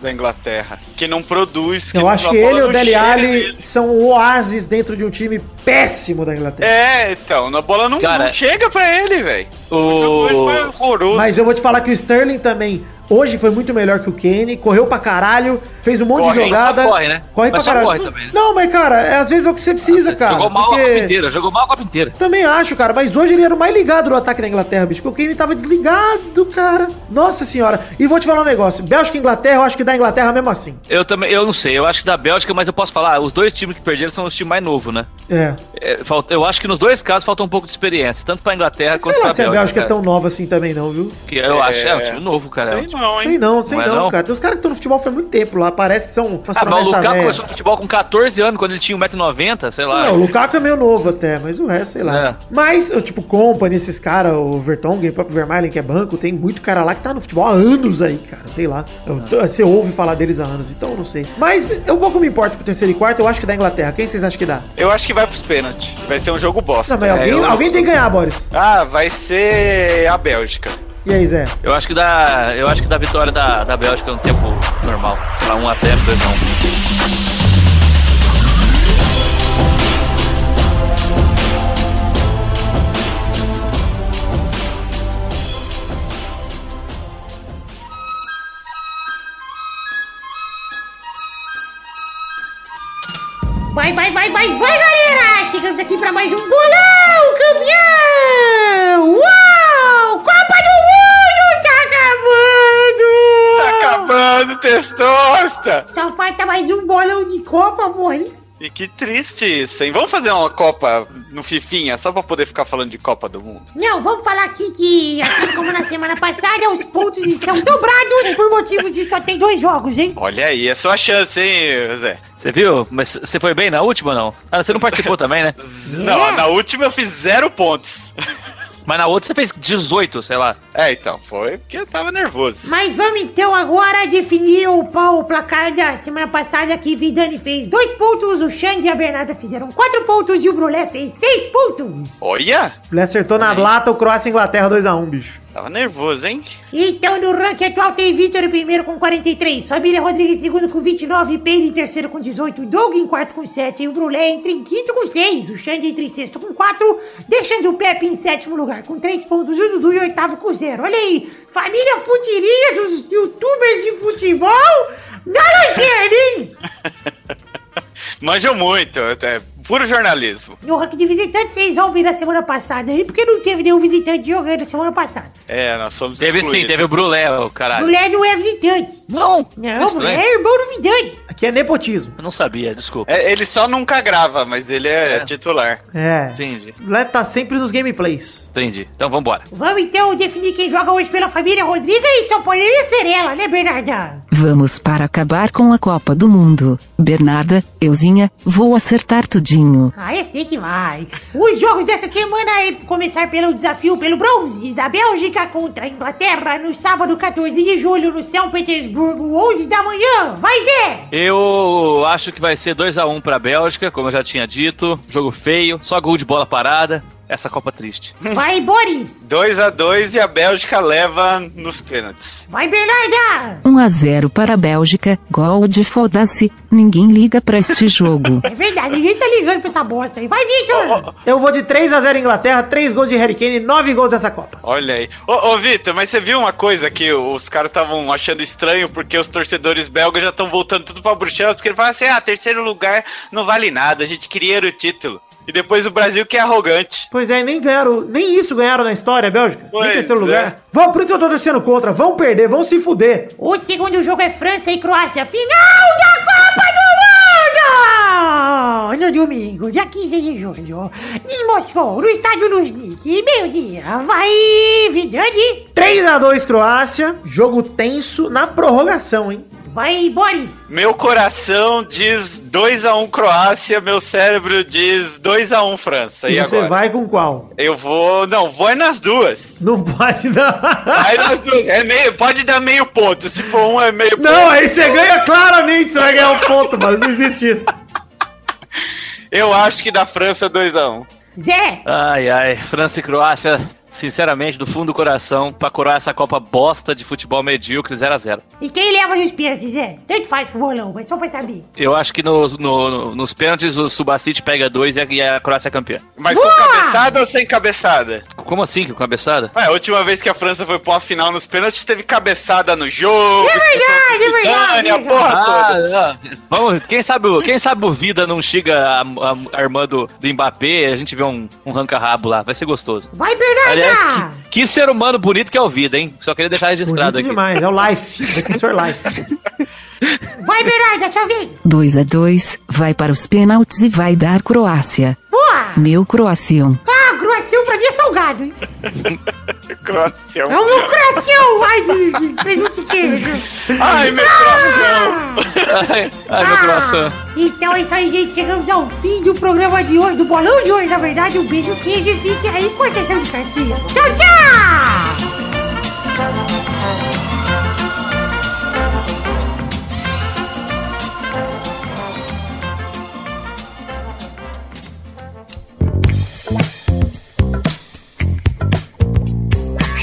da Inglaterra, que não produz, que Eu não- acho que ele e o Dele Alli são o oásis dentro de um time péssimo da Inglaterra. É, então, a bola não, Cara, não chega pra ele, velho. O... Ele foi horroroso. Mas eu vou te falar que o Sterling também hoje foi muito melhor que o Kane, correu pra caralho, fez um monte Corre, de jogada. corre, né? Corre Mas pra caralho. corre também, né? Não, mas cara, é, às vezes é o que você precisa, cara. jogou mal a porque- Copa inteira, jogou mal a Copa inteira. Também acho, cara, mas hoje ele era o mais ligado no ataque da Inglaterra, bicho, porque o Kane tava desligado, cara. Nossa senhora. E vou te falar um negócio, Bélgica e Inglaterra, eu acho que da Inglaterra mesmo assim. Eu também, eu não sei, eu acho que da Bélgica, mas eu posso falar, os dois times que perderam são os times mais novos, né? É. É, falta- eu acho que nos dois casos falta um pouco de experiência, tanto pra Inglaterra Sei quanto lá pra se a Bélgica é tão nova assim também não, viu? Que eu acho, é um time novo, cara. é um Sei time- não, hein? Sei não, sei Não é não, não? cara. Tem uns caras que estão no futebol faz muito tempo lá, parece que são umas Ah, mas o Lukaku começou no futebol com 14 anos, quando ele tinha 1,90m, sei lá. Não, o Lukaku é meio novo até, mas o resto, sei lá. É. Mas, o tipo, Company, esses caras, o Vertonghen, o próprio Vermaelen, que é banco, tem muito cara lá que tá no futebol há anos aí, cara, sei lá. Eu- É. Você ouve falar deles há anos, então eu não sei. Mas eu pouco me importo pro terceiro e quarto, eu acho que dá Inglaterra. Quem vocês acham que dá? Eu acho que vai pros pênaltis. Vai ser um jogo bosta. Não, mas É, alguém, eu- alguém tem que ganhar, Boris. Ah, vai ser a Bélgica. E aí, Zé? Eu acho que dá, eu acho que dá vitória da, da Bélgica no tempo normal, pra 1 a 0, 2 a 1. Vai, vai, vai, vai, vai, galera! Chegamos aqui pra mais um bolão, campeão! Uau! Copa do Mundo acabando! Tá acabando, testosta! Só falta mais um bolão de Copa, boys. E que triste isso, hein? Vamos fazer uma Copa no Fifinha, só pra poder ficar falando de Copa do Mundo. Não, vamos falar aqui que, assim como na semana passada, os pontos estão dobrados por motivos de só tem dois jogos, hein? Olha aí, é sua chance, hein, Zé? Você viu? Mas você foi bem na última ou não? Ah, você não participou também, né? Não, na última eu fiz zero pontos. Mas na outra você fez 18, sei lá. É, então, foi porque eu tava nervoso. Mas vamos então agora definir o, o placar da semana passada que Vidani fez dois pontos, o Xande e a Bernarda fizeram quatro pontos e o Brulé fez seis pontos. Olha! Ele acertou na lata o Croácia e Inglaterra 2x1, bicho. Tava nervoso, hein? Então, no ranking atual tem Vitor em primeiro com 43, Família Rodrigues em segundo com 29, Peide em terceiro com 18, Doug em quarto com 7 e o Brulé entra em quinto com 6, o Xande entra em sexto com 4, deixando o Pepe em sétimo lugar com 3 pontos. E o Dudu em oitavo com 0. Olha aí, família Futirinhas, os youtubers de futebol, na lanterna, hein? Manjam muito, é puro jornalismo. No ranking de visitantes vocês ouvem na semana passada aí, porque não teve nenhum visitante jogando semana passada. É, nós somos Teve sim, excluídos. teve o Brulé, o caralho. Mulher não é visitante. Não, Não, estranho. mulher é irmão do Vidani. Aqui é nepotismo. Eu não sabia, desculpa. É, ele só nunca grava, mas ele é, É. titular. É. Entendi, O Lé tá sempre nos gameplays. entendi. Então vambora. Vamos então definir quem joga hoje pela família Rodriga e só poderia ser ela, né, Bernarda? Vamos para acabar com a Copa do Mundo. Bernarda, euzinha, vou acertar tudinho. Ah, eu sei que vai. Os jogos dessa semana é começar pelo desafio pelo bronze da Bélgica contra a Inglaterra no sábado 14 de julho no São Petersburgo, 11 da manhã. Vai, Zé! Eu acho que vai ser 2x1 pra Bélgica, como eu já tinha dito. Jogo feio, só gol de bola parada. Essa Copa triste. Vai, Boris! 2 a 2 e a Bélgica leva nos pênaltis. Vai, Bernarda! 1 a 0 para a Bélgica, gol de foda-se, ninguém liga pra este jogo. É verdade, ninguém tá ligando pra essa bosta aí. Vai, Victor! Eu vou de 3 a 0 Inglaterra, 3 gols de Harry Kane, 9 gols dessa Copa. Olha aí. Ô, ô Vitor, mas você viu uma coisa que os caras estavam achando estranho porque os torcedores belgas já estão voltando tudo pra Bruxelas, porque ele fala assim: ah, terceiro lugar não vale nada, a gente queria o título. E depois o Brasil que é arrogante. Pois é, nem ganharam, nem isso ganharam na história, a Bélgica. Pois nem terceiro é. lugar. Vão, por isso que eu tô torcendo contra. Vão perder, vão se fuder. O segundo jogo é França e Croácia, final da Copa do Mundo! No domingo, dia 15 de julho, em Moscou, no estádio Luznik, meio-dia, vai Vidani, 3 a 2 Croácia, jogo tenso na prorrogação, hein? Vai Boris, Meu coração diz 2 a 1 Croácia, meu cérebro diz 2 a 1 França. E, E você agora? vai com qual? Eu vou. Não, vou é nas duas. Não pode não. Vai nas duas. É meio, pode dar meio ponto. Se for um, é meio Não, aí você ganha claramente, você vai ganhar um ponto, mano. Não existe isso. Eu acho que da França 2 a 1 Zé, Ai, ai, França e Croácia, sinceramente, do fundo do coração, pra coroar essa Copa bosta de futebol medíocre 0x0. e quem leva nos pênaltis, Zé? Tanto faz pro bolão, mas só pra saber. Eu acho que no, no- nos pênaltis o Subacite pega dois e a, e a Croácia é campeã. Mas com cabeçada ou sem cabeçada? Como assim, que com cabeçada? Ué, a última vez que a França foi pra uma final nos pênaltis, teve cabeçada no jogo. É verdade, é verdade, a é porra toda. Ah, não. vamos, quem sabe, o- quem sabe o Vida não chega a, a, a irmã do, do Mbappé, a gente vê um, um ranca-rabo lá, vai ser gostoso. Vai Bernarda! Aliás, que, que ser humano bonito que é o Vida, hein? Só queria deixar registrado Bonito aqui. demais, é o Life, defensor Life. Vai Bernarda, sua vez! 2 a 2 vai para os pênaltis e vai dar Croácia. Boa! Meu Croacião. Ah, croacião pra mim é salgado, hein? Croacião. É o meu croacião! Ai, de, de presunto e queijo! Ai, meu coração. Ai, ai, meu coração. Então é isso aí, gente. Chegamos ao fim do programa de hoje, do bolão de hoje, na verdade. Um beijo, queijo e fique aí com a sessão de cartinha. Tchau, tchau!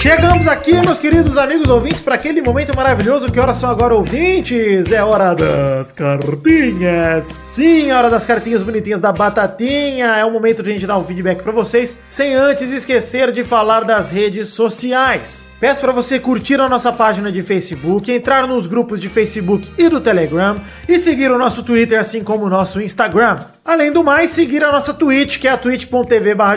Chegamos aqui, meus queridos amigos ouvintes, para aquele momento maravilhoso. Que horas são agora, ouvintes? É hora das cartinhas. Sim, é hora das cartinhas bonitinhas da Batatinha. É o momento de a gente dar um feedback para vocês, sem antes esquecer de falar das redes sociais. Peço para você curtir a nossa página de Facebook, entrar nos grupos de Facebook e do Telegram e seguir o nosso Twitter, assim como o nosso Instagram. Além do mais, seguir a nossa Twitch, que é a twitch.tv barra.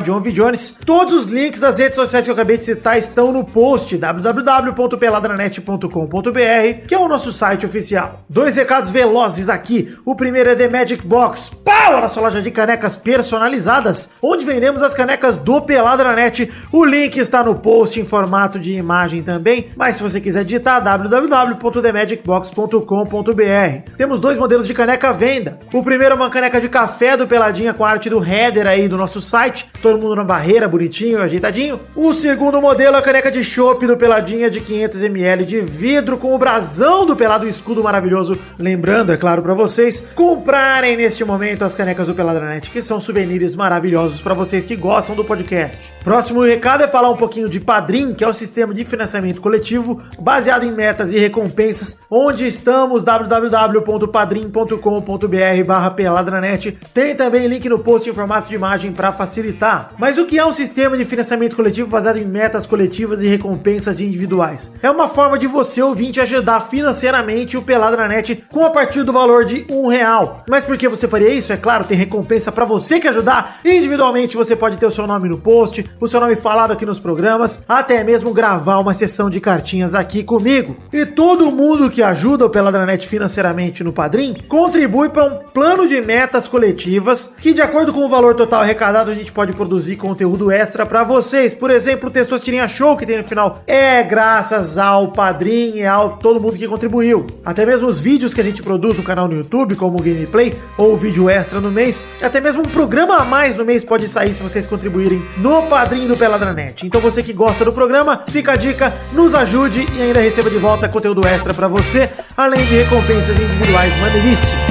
Todos os links das redes sociais que eu acabei de citar estão no post www.peladranet.com.br, que é o nosso site oficial. Dois recados velozes aqui. O primeiro é The Magic Box, pau! A nossa loja de canecas personalizadas, onde vendemos as canecas do Peladranet. O link está no post em formato de imagem também, mas se você quiser digitar, www.themagicbox.com.br. Temos dois modelos de caneca à venda. O primeiro é uma caneca de café do Peladinha com a arte do header aí do nosso site, todo mundo na barreira, bonitinho, ajeitadinho. O segundo modelo é a caneca de chopp do Peladinha de 500ml de vidro com o brasão do Pelado escudo maravilhoso. Lembrando, é claro, para vocês comprarem neste momento as canecas do Peladranet, que são souvenirs maravilhosos para vocês que gostam do podcast. Próximo recado é falar um pouquinho de Padrim, que é o sistema de financiamento coletivo baseado em metas e recompensas, onde estamos www.padrim.com.br barra peladranet. Tem também link no post em formato de imagem para facilitar. Mas o que é um sistema de financiamento coletivo baseado em metas coletivas e recompensas individuais? É uma forma de você, ouvinte, ajudar financeiramente o Peladranet com a partir do valor de um real. Mas por que você faria isso? É claro, tem recompensa para você que ajudar. Individualmente você pode ter o seu nome no post, o seu nome falado aqui nos programas, até mesmo gravar uma sessão de cartinhas aqui comigo. E todo mundo que ajuda o Peladranet financeiramente no Padrim contribui para um plano de metas coletivas que, de acordo com o valor total arrecadado, a gente pode produzir conteúdo extra para vocês. Por exemplo, o Testosterinha Show que tem no final é graças ao Padrim e ao todo mundo que contribuiu. Até mesmo os vídeos que a gente produz no canal no YouTube, como o gameplay ou o vídeo extra no mês, até mesmo um programa a mais no mês pode sair se vocês contribuírem no Padrim do Peladranet. Então você que gosta do programa, fica dica, nos ajude e ainda receba de volta conteúdo extra para você, além de recompensas individuais maneiríssimas.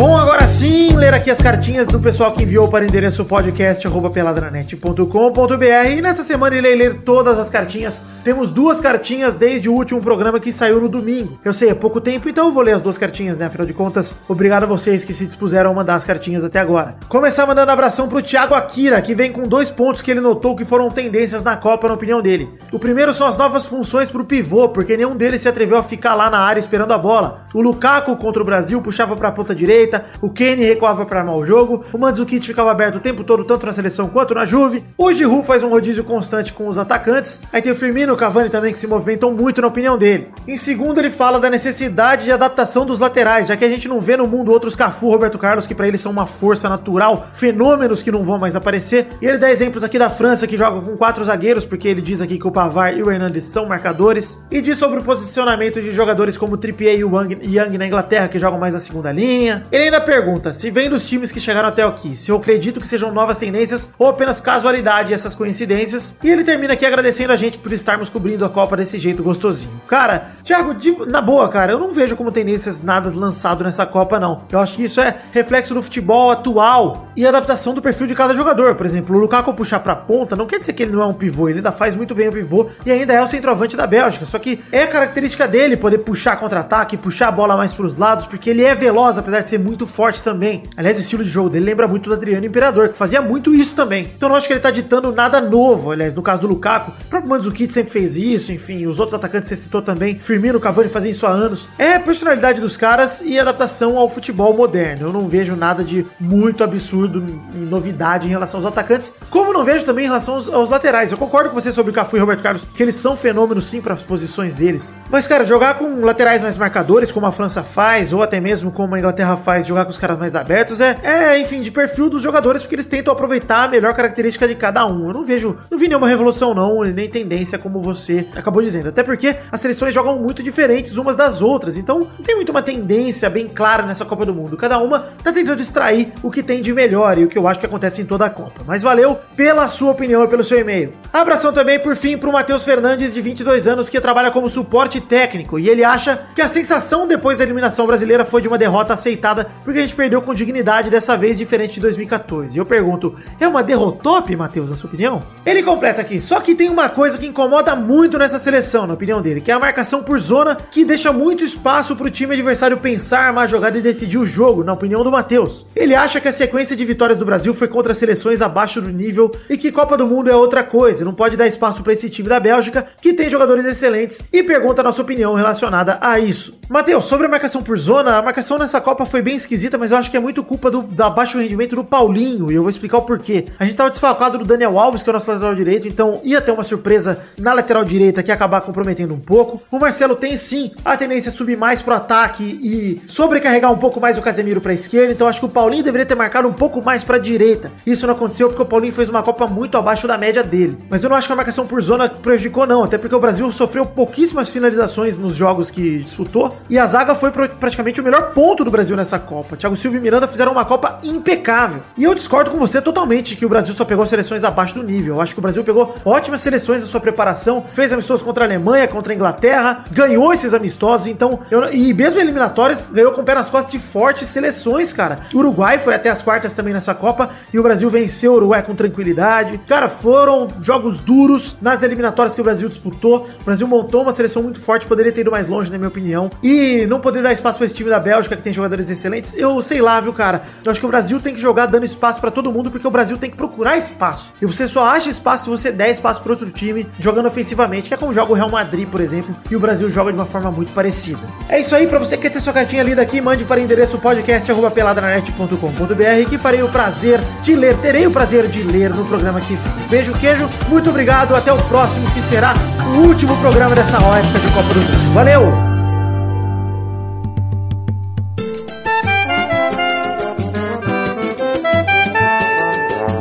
Bom, agora sim, ler aqui as cartinhas do pessoal que enviou para o endereço podcast.peladranet.com.br e nessa semana irei ler todas as cartinhas. Temos duas cartinhas desde o último programa que saiu no domingo. Eu sei, é pouco tempo, então vou ler as duas cartinhas, né? Afinal de contas, obrigado a vocês que se dispuseram a mandar as cartinhas até agora. Começar mandando abração pro Thiago Akira, que vem com dois pontos que ele notou que foram tendências na Copa, na opinião dele. O primeiro são as novas funções pro pivô, porque nenhum deles se atreveu a ficar lá na área esperando a bola. O Lukaku contra o Brasil puxava pra ponta direita, o Kane recuava para armar o jogo, o Mandzukic ficava aberto o tempo todo, tanto na seleção quanto na Juve. O Giroud faz um rodízio constante com os atacantes. Aí tem o Firmino e o Cavani também que se movimentam muito na opinião dele. Em segundo, ele fala da necessidade de adaptação dos laterais, já que a gente não vê no mundo outros Cafu, Roberto Carlos, que para ele são uma força natural, fenômenos que não vão mais aparecer. E ele dá exemplos aqui da França, que joga com quatro zagueiros, porque ele diz aqui que o Pavar e o Hernandes são marcadores. E diz sobre o posicionamento de jogadores como Trippier e o Young na Inglaterra, que jogam mais na segunda linha. Ele ainda pergunta se vem dos times que chegaram até aqui, se eu acredito que sejam novas tendências ou apenas casualidade essas coincidências. E ele termina aqui agradecendo a gente por estarmos cobrindo a Copa desse jeito gostosinho. Cara, Thiago, de- na boa, cara, eu não vejo como tendências nada lançado nessa Copa, não. Eu acho que isso é reflexo do futebol atual e adaptação do perfil de cada jogador. Por exemplo, o Lukaku puxar pra ponta não quer dizer que ele não é um pivô, ele ainda faz muito bem o pivô e ainda é o centroavante da Bélgica. Só que é característica dele poder puxar contra-ataque, puxar a bola mais pros lados, porque ele é veloz, apesar de ser muito forte também. Aliás, o estilo de jogo dele lembra muito do Adriano Imperador, que fazia muito isso também. Então não acho que ele tá ditando nada novo. Aliás, no caso do Lukaku, o próprio Mandzukic sempre fez isso, enfim, os outros atacantes que você citou também, Firmino, Cavani fazem isso há anos. É a personalidade dos caras e adaptação ao futebol moderno. Eu não vejo nada de muito absurdo, novidade em relação aos atacantes, como não vejo também em relação aos, aos laterais. Eu concordo com você sobre o Cafu e Roberto Carlos, que eles são fenômenos sim para as posições deles. Mas, cara, jogar com laterais mais marcadores, como a França faz, ou até mesmo como a Inglaterra faz, jogar com os caras mais abertos, é, é, enfim, de perfil dos jogadores, porque eles tentam aproveitar a melhor característica de cada um. Eu não vejo, não vi nenhuma revolução, não, nem tendência, como você acabou dizendo. Até porque as seleções jogam muito diferentes umas das outras, então não tem muito uma tendência bem clara nessa Copa do Mundo. Cada uma tá tentando extrair o que tem de melhor e o que eu acho que acontece em toda a Copa. Mas valeu pela sua opinião e pelo seu e-mail. Abração também, por fim, pro Matheus Fernandes, de 22 anos, que trabalha como suporte técnico, e ele acha que a sensação depois da eliminação brasileira foi de uma derrota aceitada, porque a gente perdeu com dignidade dessa vez, diferente de 2014. E eu pergunto, é uma derrotop, Matheus, na sua opinião? Ele completa aqui, só que tem uma coisa que incomoda muito nessa seleção, na opinião dele, que é a marcação por zona, que deixa muito espaço pro time adversário pensar, armar a jogada e decidir o jogo, na opinião do Matheus. Ele acha que a sequência de vitórias do Brasil foi contra seleções abaixo do nível e que Copa do Mundo é outra coisa, não pode dar espaço para esse time da Bélgica, que tem jogadores excelentes, e pergunta a nossa opinião relacionada a isso. Matheus, sobre a marcação por zona, a marcação nessa Copa foi bem esquisita, mas eu acho que é muito culpa do da baixo rendimento do Paulinho, e eu vou explicar o porquê. A gente tava desfalcado do Daniel Alves, que é o nosso lateral direito, então ia ter uma surpresa na lateral direita que ia acabar comprometendo um pouco. O Marcelo tem sim a tendência a subir mais pro ataque e sobrecarregar um pouco mais o Casemiro pra esquerda, então acho que o Paulinho deveria ter marcado um pouco mais pra direita. Isso não aconteceu porque o Paulinho fez uma Copa muito abaixo da média dele. Mas eu não acho que a marcação por zona prejudicou, não, até porque o Brasil sofreu pouquíssimas finalizações nos jogos que disputou e a zaga foi praticamente o melhor ponto do Brasil nessa Copa. Thiago Silva e Miranda fizeram uma Copa impecável. E eu discordo com você totalmente que o Brasil só pegou seleções abaixo do nível. Eu acho que o Brasil pegou ótimas seleções na sua preparação, fez amistosos contra a Alemanha, contra a Inglaterra, ganhou esses amistosos, então, eu- e mesmo eliminatórias, ganhou com o pé nas costas de fortes seleções, cara. O Uruguai foi até as quartas também nessa Copa e o Brasil venceu o Uruguai com tranquilidade. Cara, foram jogos duros nas eliminatórias que o Brasil disputou. O Brasil montou uma seleção muito forte, poderia ter ido mais longe, na minha opinião. E não poder dar espaço pra esse time da Bélgica, que tem jogadores excelentes, eu sei lá, viu, cara. Eu acho que o Brasil tem que jogar dando espaço pra todo mundo, porque o Brasil tem que procurar espaço. E você só acha espaço se você der espaço pra outro time jogando ofensivamente, que é como joga o Real Madrid, por exemplo, e o Brasil joga de uma forma muito parecida. É isso aí, pra você que quer ter sua cartinha lida aqui, mande para o endereço podcast@peladranet.com.br que farei o prazer de ler, terei o prazer de ler no programa que vem. Beijo, queijo, muito obrigado, até o próximo, que será o último programa dessa época de Copa do Mundo. Valeu!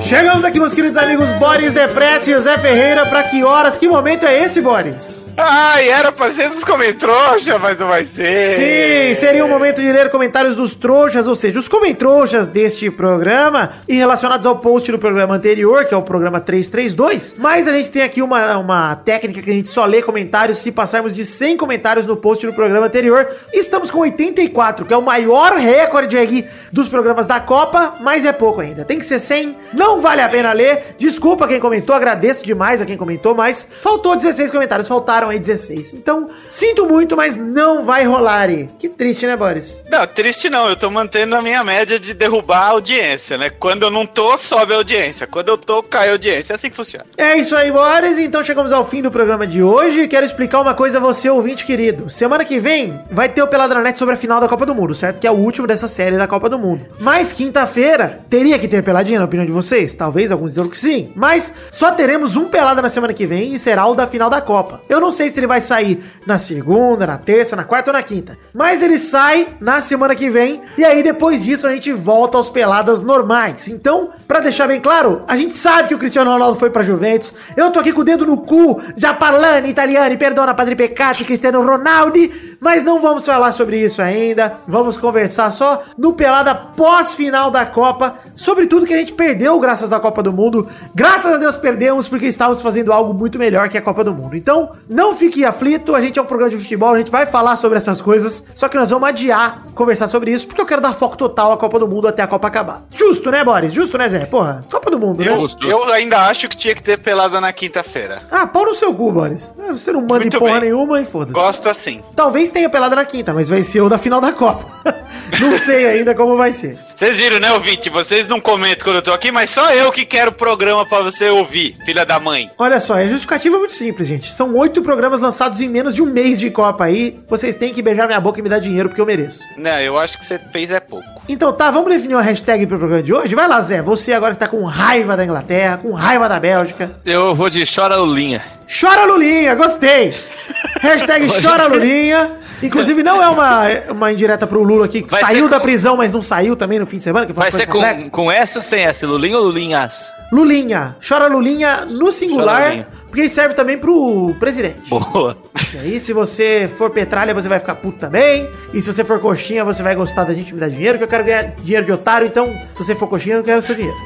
Chegamos aqui, meus queridos amigos Boris Deprete e Zé Ferreira. Pra que horas, que momento é esse, Boris? Ai, era pra ser dos comentrouxa, mas não vai ser. Sim, seria o momento de ler comentários dos trouxas, ou seja, os comentrouxas deste programa e relacionados ao post do programa anterior, que é o programa 332. Mas a gente tem aqui uma, uma técnica que a gente só lê comentários se passarmos de 100 comentários no post do programa anterior. Estamos com 84, que é o maior recorde aqui dos programas da Copa, mas é pouco ainda. Tem que ser 100, não vale a pena ler. Desculpa quem comentou, agradeço demais a quem comentou, mas faltou 16 comentários, faltaram aí 16. Então, sinto muito, mas não vai rolar aí. Que triste, né, Boris? Não, triste não, eu tô mantendo a minha média de derrubar a audiência, né? Quando eu não tô, sobe a audiência. Quando eu tô, cai a audiência. É assim que funciona. É isso aí, Boris. Então chegamos ao fim do programa de hoje. Quero explicar uma coisa a você, ouvinte querido. Semana que vem vai ter o Peladranet sobre a final da Copa do Mundo, certo? Que é o último dessa série da Copa do Mundo. Mas quinta-feira teria que ter peladinha, na opinião de vocês? Talvez alguns dizendo que sim. Mas só teremos um pelada na semana que vem e será o da final da Copa. Eu não sei se ele vai sair na segunda, na terça, na quarta ou na quinta. Mas ele sai na semana que vem. E aí depois disso a gente volta aos peladas normais. Então, pra deixar bem claro, a gente sabe que o Cristiano Ronaldo foi pra Juventus. Eu tô aqui com o dedo no cu, já parlando italiano, perdona Padre Peccati, Cristiano Ronaldo. Mas não vamos falar sobre isso ainda. Vamos conversar só no pelada pós-final da Copa. Sobre tudo que a gente perdeu graças à Copa do Mundo. Graças a Deus perdemos porque estávamos fazendo algo muito melhor que a Copa do Mundo. Então, não fique aflito. A gente é um programa de futebol, a gente vai falar sobre essas coisas. Só que nós vamos adiar conversar sobre isso porque eu quero dar foco total à Copa do Mundo até a Copa acabar. Justo, né, Boris? Justo, né, Zé? Porra, Copa do Mundo, né? Eu, eu ainda acho que tinha que ter pelada na quinta-feira. Ah, pau no seu cu, Boris. Você não manda em Muito porra bem. nenhuma e foda-se. Gosto assim. Talvez tenha pelada na quinta, mas vai ser o da final da Copa. não sei ainda como vai ser. Vocês viram, né, ouvinte? Vocês não comentam quando eu tô aqui, mas só eu que quero o programa pra você ouvir, filha da mãe. Olha só, a justificativa é muito simples, gente. São oito programas lançados em menos de um mês de Copa aí. Vocês têm que beijar minha boca e me dar dinheiro porque eu mereço. Não, eu acho que você fez é pouco. Então tá, vamos definir uma hashtag pro programa de hoje? Vai lá, Zé. Você agora que tá com raiva da Inglaterra, com raiva da Bélgica. Eu vou de chora Lulinha. Chora Lulinha, gostei. Hashtag chora Lulinha. Inclusive, não é uma, uma indireta pro Lula aqui, que Vai saiu da com- prisão, mas não saiu também no fim de semana. Que foi Vai ser complexa. com, com S ou sem S? Lulinha ou Lulinhas? Lulinha. Chora Lulinha no singular, Lulinha. porque serve também pro presidente. Boa. E aí, se você for petralha, você vai ficar puto também. E se você for coxinha, você vai gostar da gente me dar dinheiro, que eu quero ganhar dinheiro de otário. Então, se você for coxinha, eu quero seu dinheiro.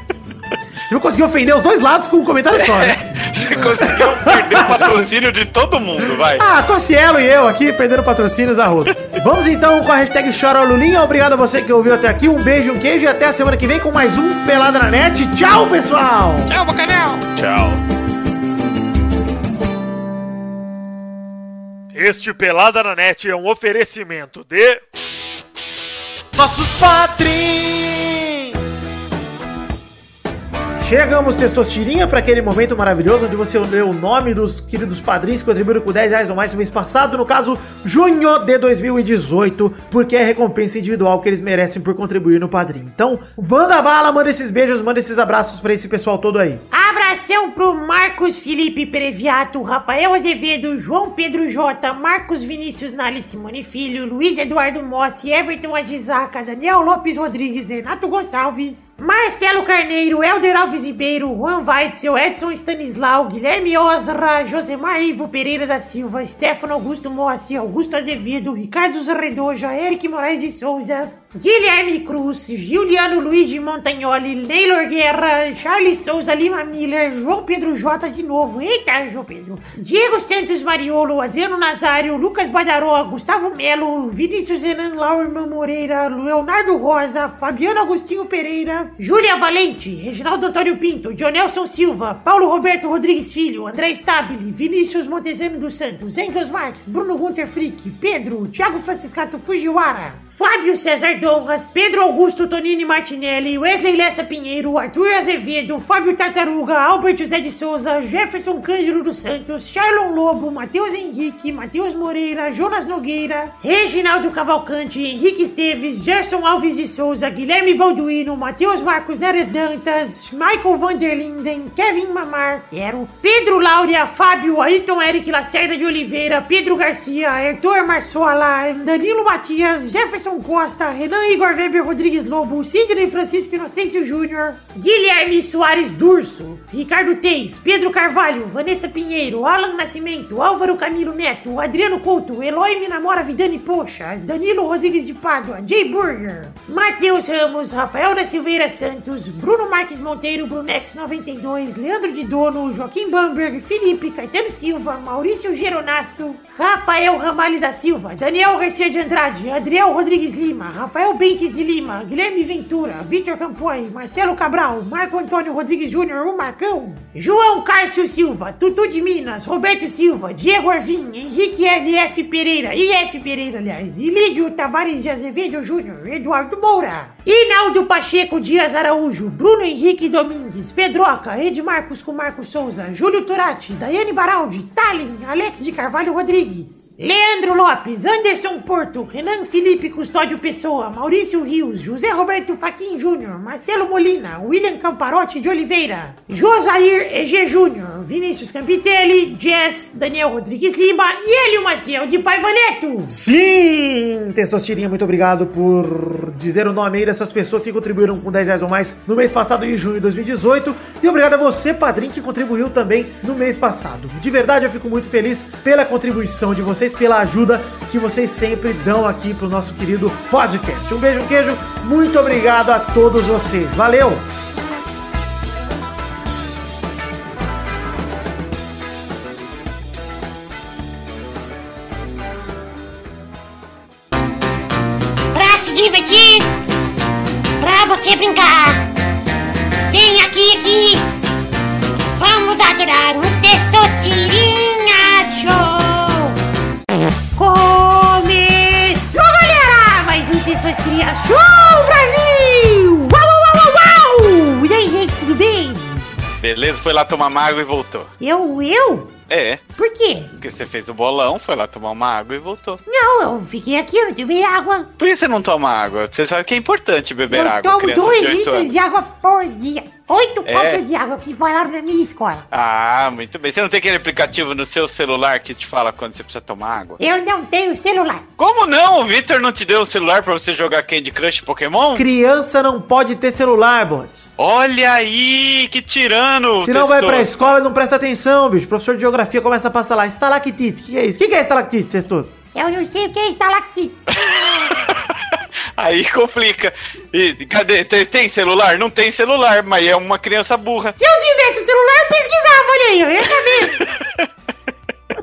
Você não conseguiu ofender os dois lados com um comentário só, né? Você conseguiu perder o patrocínio de todo mundo, vai. Ah, Cossielo e eu aqui perdendo patrocínios a roda. Vamos então com a hashtag Chora Lulinha. Obrigado a você que ouviu até aqui. Um beijo, um queijo e até a semana que vem com mais um Pelada na Net. Tchau, pessoal! Tchau, Bocanel. Tchau. Este Pelada na Net é um oferecimento de. Nossos padrinhos! Chegamos, Testostirinha, para aquele momento maravilhoso onde você lê o nome dos queridos padrinhos que contribuíram com 10 reais ou mais no mês passado, no caso, junho de 2018, porque é a recompensa individual que eles merecem por contribuir no padrinho. Então, manda bala, manda esses beijos, manda esses abraços para esse pessoal todo aí. Abração pro Marcos Felipe Previato, Rafael Azevedo, João Pedro J, Marcos Vinícius Nali Simone Filho, Luiz Eduardo Mossi, Everton Agisaca, Daniel Lopes Rodrigues, Renato Gonçalves, Marcelo Carneiro, Helder Alves Ribeiro, Juan Weitzel, Edson Stanislau, Guilherme Osra, Josemar Ivo Pereira da Silva, Stefano Augusto Mossi, Augusto Azevedo, Ricardo Zarredoja, Eric Moraes de Souza, Guilherme Cruz, Giuliano Luiz de Montagnoli, Neylor Guerra, Charles Souza Lima Miller, João Pedro J de novo, eita João Pedro, Diego Santos Mariolo, Adriano Nazário, Lucas Badaró, Gustavo Melo, Vinícius Renan Laurman Moreira, Leonardo Rosa, Fabiano Agostinho Pereira, Júlia Valente, Reginaldo Antônio Pinto, Dionelson Silva, Paulo Roberto Rodrigues Filho, André Stabile, Vinícius Montezano dos Santos, Engels Marques, Bruno Gunter Frick, Pedro, Thiago Franciscato Fujiwara, Fábio César Donras, Pedro Augusto Tonini Martinelli, Wesley Lessa Pinheiro, Arthur Azevedo, Fábio Tartaruga, Albert José de Souza, Jefferson Cândido dos Santos, Charlon Lobo, Matheus Henrique, Matheus Moreira, Jonas Nogueira, Reginaldo Cavalcante, Henrique Esteves, Gerson Alves de Souza, Guilherme Balduino, Matheus Marcos Nery Dantas, Michael Vanderlinden, Kevin Mamar, quero, Pedro Laura, Fábio, Ayrton Eric Lacerda de Oliveira, Pedro Garcia, Arthur Marçola, Danilo Matias, Jefferson Costa, Renan Igor Weber Rodrigues Lobo, Sidney Francisco Inocêncio Júnior, Guilherme Soares Durso, Ricardo Teis, Pedro Carvalho, Vanessa Pinheiro, Alan Nascimento, Álvaro Camilo Neto, Adriano Couto, Eloy Minamora Vidani Poxa, Danilo Rodrigues de Pádua, Jay Burger, Matheus Ramos, Rafael da Silveira Santos, Bruno Marques Monteiro, Brunex 92, Leandro de Dono, Joaquim Bamberg, Felipe Caetano Silva, Maurício Geronasso, Rafael Ramalho da Silva, Daniel Garcia de Andrade, Adriel Rodrigues Lima, Rafael Bentes de Lima, Guilherme Ventura, Vitor Campoy, Marcelo Cabral, Marco Antônio Rodrigues Júnior, o Marcão, João Cárcio Silva, Tutu de Minas, Roberto Silva, Diego Arvim, Henrique LF Pereira, IF Pereira, aliás, Ilídio Tavares de Azevedo Júnior, Eduardo Moura, Inaldo Pacheco Dias Araújo, Bruno Henrique Domingues, Pedroca, Edmarcos com Marcos Souza, Júlio Turati, Daiane Baraldi, Tallin, Alex de Carvalho Rodrigues, Leandro Lopes, Anderson Porto, Renan Felipe Custódio Pessoa, Maurício Rios, José Roberto Faquin Júnior, Marcelo Molina, William Camparotti de Oliveira, Josair EG Júnior, Vinícius Campitelli, Jess, Daniel Rodrigues Lima e Hélio Maciel de Paiva Neto. Sim! Testosterinha, muito obrigado por dizer o nome aí dessas pessoas que contribuíram com 10 reais ou mais no mês passado, em junho de 2018. E obrigado a você, padrinho, que contribuiu também no mês passado. De verdade, eu fico muito feliz pela contribuição de vocês, pela ajuda que vocês sempre dão aqui pro nosso querido podcast. Um beijo, um queijo, muito obrigado a todos vocês. Valeu! Você brincar. Vem aqui, aqui. Vamos adorar o Testosterinha Show. Começou, galera! Mais um Testosterinha Show, Brasil! Uau, uau, uau, uau, uau! E aí, gente, tudo bem? Beleza, foi lá tomar água e voltou. Eu, eu? É, Por quê? porque você fez o bolão, foi lá tomar uma água e voltou. Não, eu fiquei aqui, eu não tomei água. Por que você não toma água? Você sabe que é importante beber eu água, tomo criança dois de 8 litros anos. de água por dia. Oito É? copos de água que falaram na minha escola. Ah, muito bem. Você não tem aquele aplicativo no seu celular que te fala quando você precisa tomar água? Eu não tenho celular. Como não? O Victor não te deu um celular pra você jogar Candy Crush Pokémon? Criança não pode ter celular, boys. Olha aí, que tirano! Se não vai pra escola, não presta atenção, bicho. O professor de geografia começa a passar lá. Estalactite, o que é isso? O que é estalactite, Testoso? Eu não sei o que é estalactite. Aí complica. E cadê? Tem, tem celular? Não tem celular, mas é uma criança burra. Se eu tivesse celular, eu pesquisava, olha aí, eu ia saber.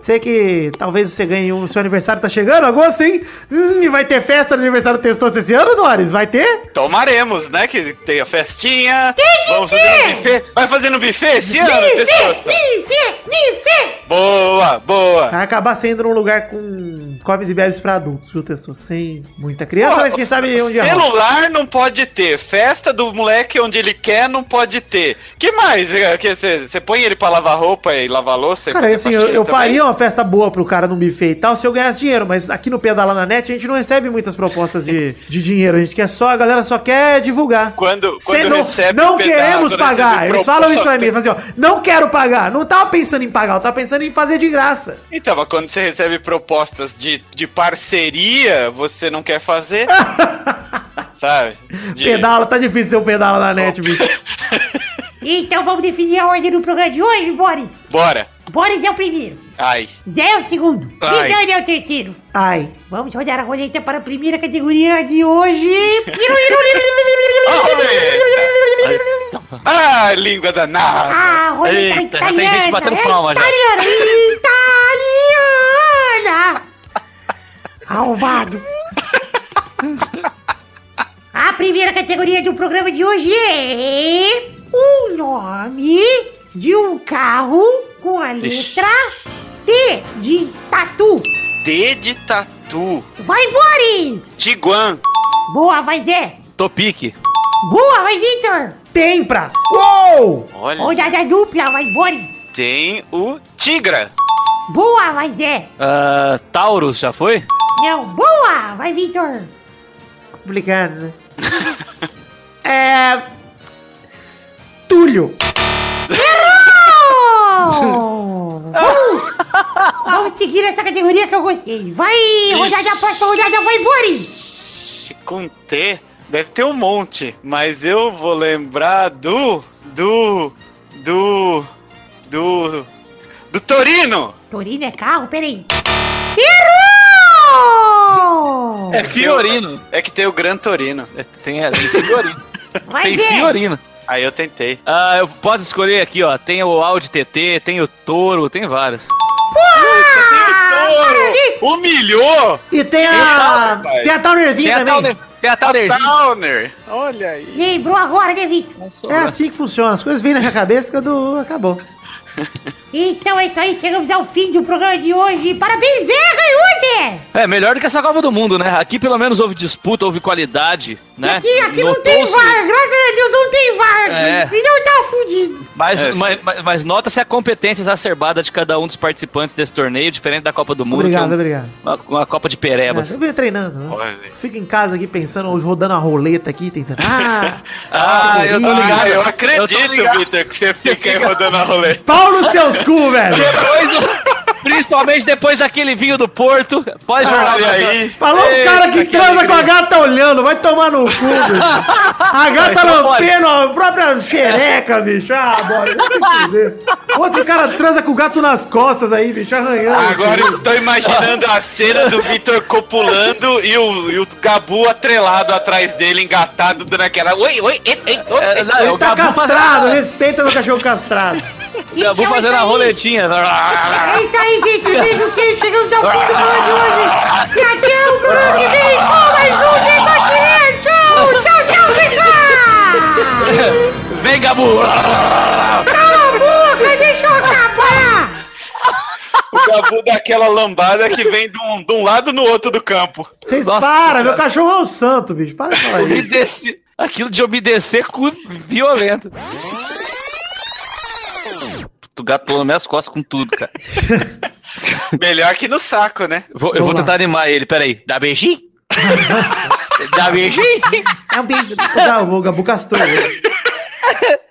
Pode ser que talvez você ganhe um. Seu aniversário tá chegando, agosto, hein? Hum, e vai ter festa no aniversário do Testoso esse ano, Doris? Vai ter? Tomaremos, né? Que tem a festinha. Tem que Vamos ter! fazer um buffet. Vai fazendo buffet esse ano, Testosta? bife, bife. Boa, boa. Vai acabar sendo num lugar com comes e bebes pra adultos, viu, Testoso? Sem muita criança, Pô, mas quem sabe um dia. Celular não pode ter. Festa do moleque onde ele quer não pode ter. Que mais? Que Você põe ele pra lavar roupa e lavar louça? e Cara, assim, eu, eu faria uma festa boa pro cara no buffet e tal se eu ganhasse dinheiro, mas aqui no Pedala na Net a gente não recebe muitas propostas de, de dinheiro. A gente quer só, a galera só quer divulgar. Quando, quando não, recebe não o pedala, queremos pagar. Eles falam isso pra proposta. mim, assim, ó, não quero pagar. Não tava pensando em pagar, eu tava pensando em fazer de graça. Então, mas quando você recebe propostas de, de parceria, você não quer fazer? Sabe? De- Pedala, tá difícil ser um pedala na net, bicho. Então vamos definir a ordem do programa de hoje, Boris. Bora. Boris é o primeiro. Ai. Zé é o segundo. Ai. Vidani é o terceiro. Ai. Vamos rodar a roleta para a primeira categoria de hoje. Ah, língua danada. Ah, roleta Eita, já tem italiana. gente batendo é palma já. Italiana, italiana. Arrombado. A primeira categoria do programa de hoje é o nome de um carro com a letra T de tatu. D de tatu. Vai, Boris! Tiguan. Boa, vai, Zé! Topique. Boa, vai, Victor! Tempra! Uou! Olha, Rodada dupla, vai, Boris! tem o Tigra. Boa, vai, Zé! Ah, Taurus, já foi? Não, boa, vai, Victor! Complicado, né? é. Túlio. Errou! Vamos, vamos seguir essa categoria que eu gostei. Vai, rodada próxima rodada, vai, Boris! Com T, deve ter um monte. Mas eu vou lembrar do. Do. Do. Do. Do Torino. Torino é carro? Peraí. Errou! É Fiorino. É que tem o Gran Torino. É, tem, é, tem Fiorino. Vai, tem Zé! Fiorino. Aí eu tentei. Ah, eu posso escolher aqui, ó. Tem o Audi TT, tem o Toro, tem vários. Toro! Humilhou! E tem a. Tem a Townerzinha Tem a também. Towner, tem a Townerzinha. Towner. Olha aí. Lembrou agora, né, Victor? É assim que funciona. As coisas vêm na minha cabeça quando acabou. Então é isso aí, chegamos ao fim do programa de hoje. Parabéns, Zé, ganhou, Zé! É, melhor do que essa Copa do Mundo, né? Aqui pelo menos houve disputa, houve qualidade, né? Aqui, aqui não tem VAR, graças a Deus não tem VAR. É. aqui. E não tá fudido. Mas, É, mas, mas- mas nota-se a competência exacerbada de cada um dos participantes desse torneio, diferente da Copa do Mundo. Obrigado, é obrigado. uma, uma Copa de É, perebas. eu venho treinando, né? Fico em casa aqui pensando, hoje rodando a roleta aqui, tentando. Ah! Ah, eu tô ligado. Ah, eu acredito. Vitor, que você fica aí rodando a roleta. Pau nos seus cu, velho! Depois do- principalmente depois daquele vinho do Porto. Pode jogar. Olha aí. Falou o cara que transa com a gata olhando, vai tomar no cu, bicho. A gata lampendo a própria xereca, bicho. Ah, bora. Outro cara transa com o gato nas costas aí, bicho, arranhando. Agora eu tô imaginando a cena do Vitor copulando e o, e o Gabu atrelado atrás dele, engatado, dando aquela. Oi, oi, ei, ei, oi. É, não, Ele tá castrado, respeita meu cachorro castrado. Gabu Então é fazendo isso a roletinha. É isso aí, gente. Beijo que chegamos ao fim do programa de hoje. E até o programa que vem com mais um Decotinha. Tchau, tchau, tchau, pessoal. Vem, Gabu! Cala a boca, deixa eu acabar. O Gabu dá aquela lambada que vem de um, de um lado no outro do campo. Vocês Nossa param, Senhora. meu cachorro é um santo, bicho. Para de falar isso. Obedecer- Aquilo de obedecer com violento. Tu gatou nas minhas costas com tudo, cara. Melhor que no saco, né? Vou- eu vou tentar animar ele, peraí. Dá beijinho? Dá beijinho? É um beijo. Já, o Gabu castrou. ele.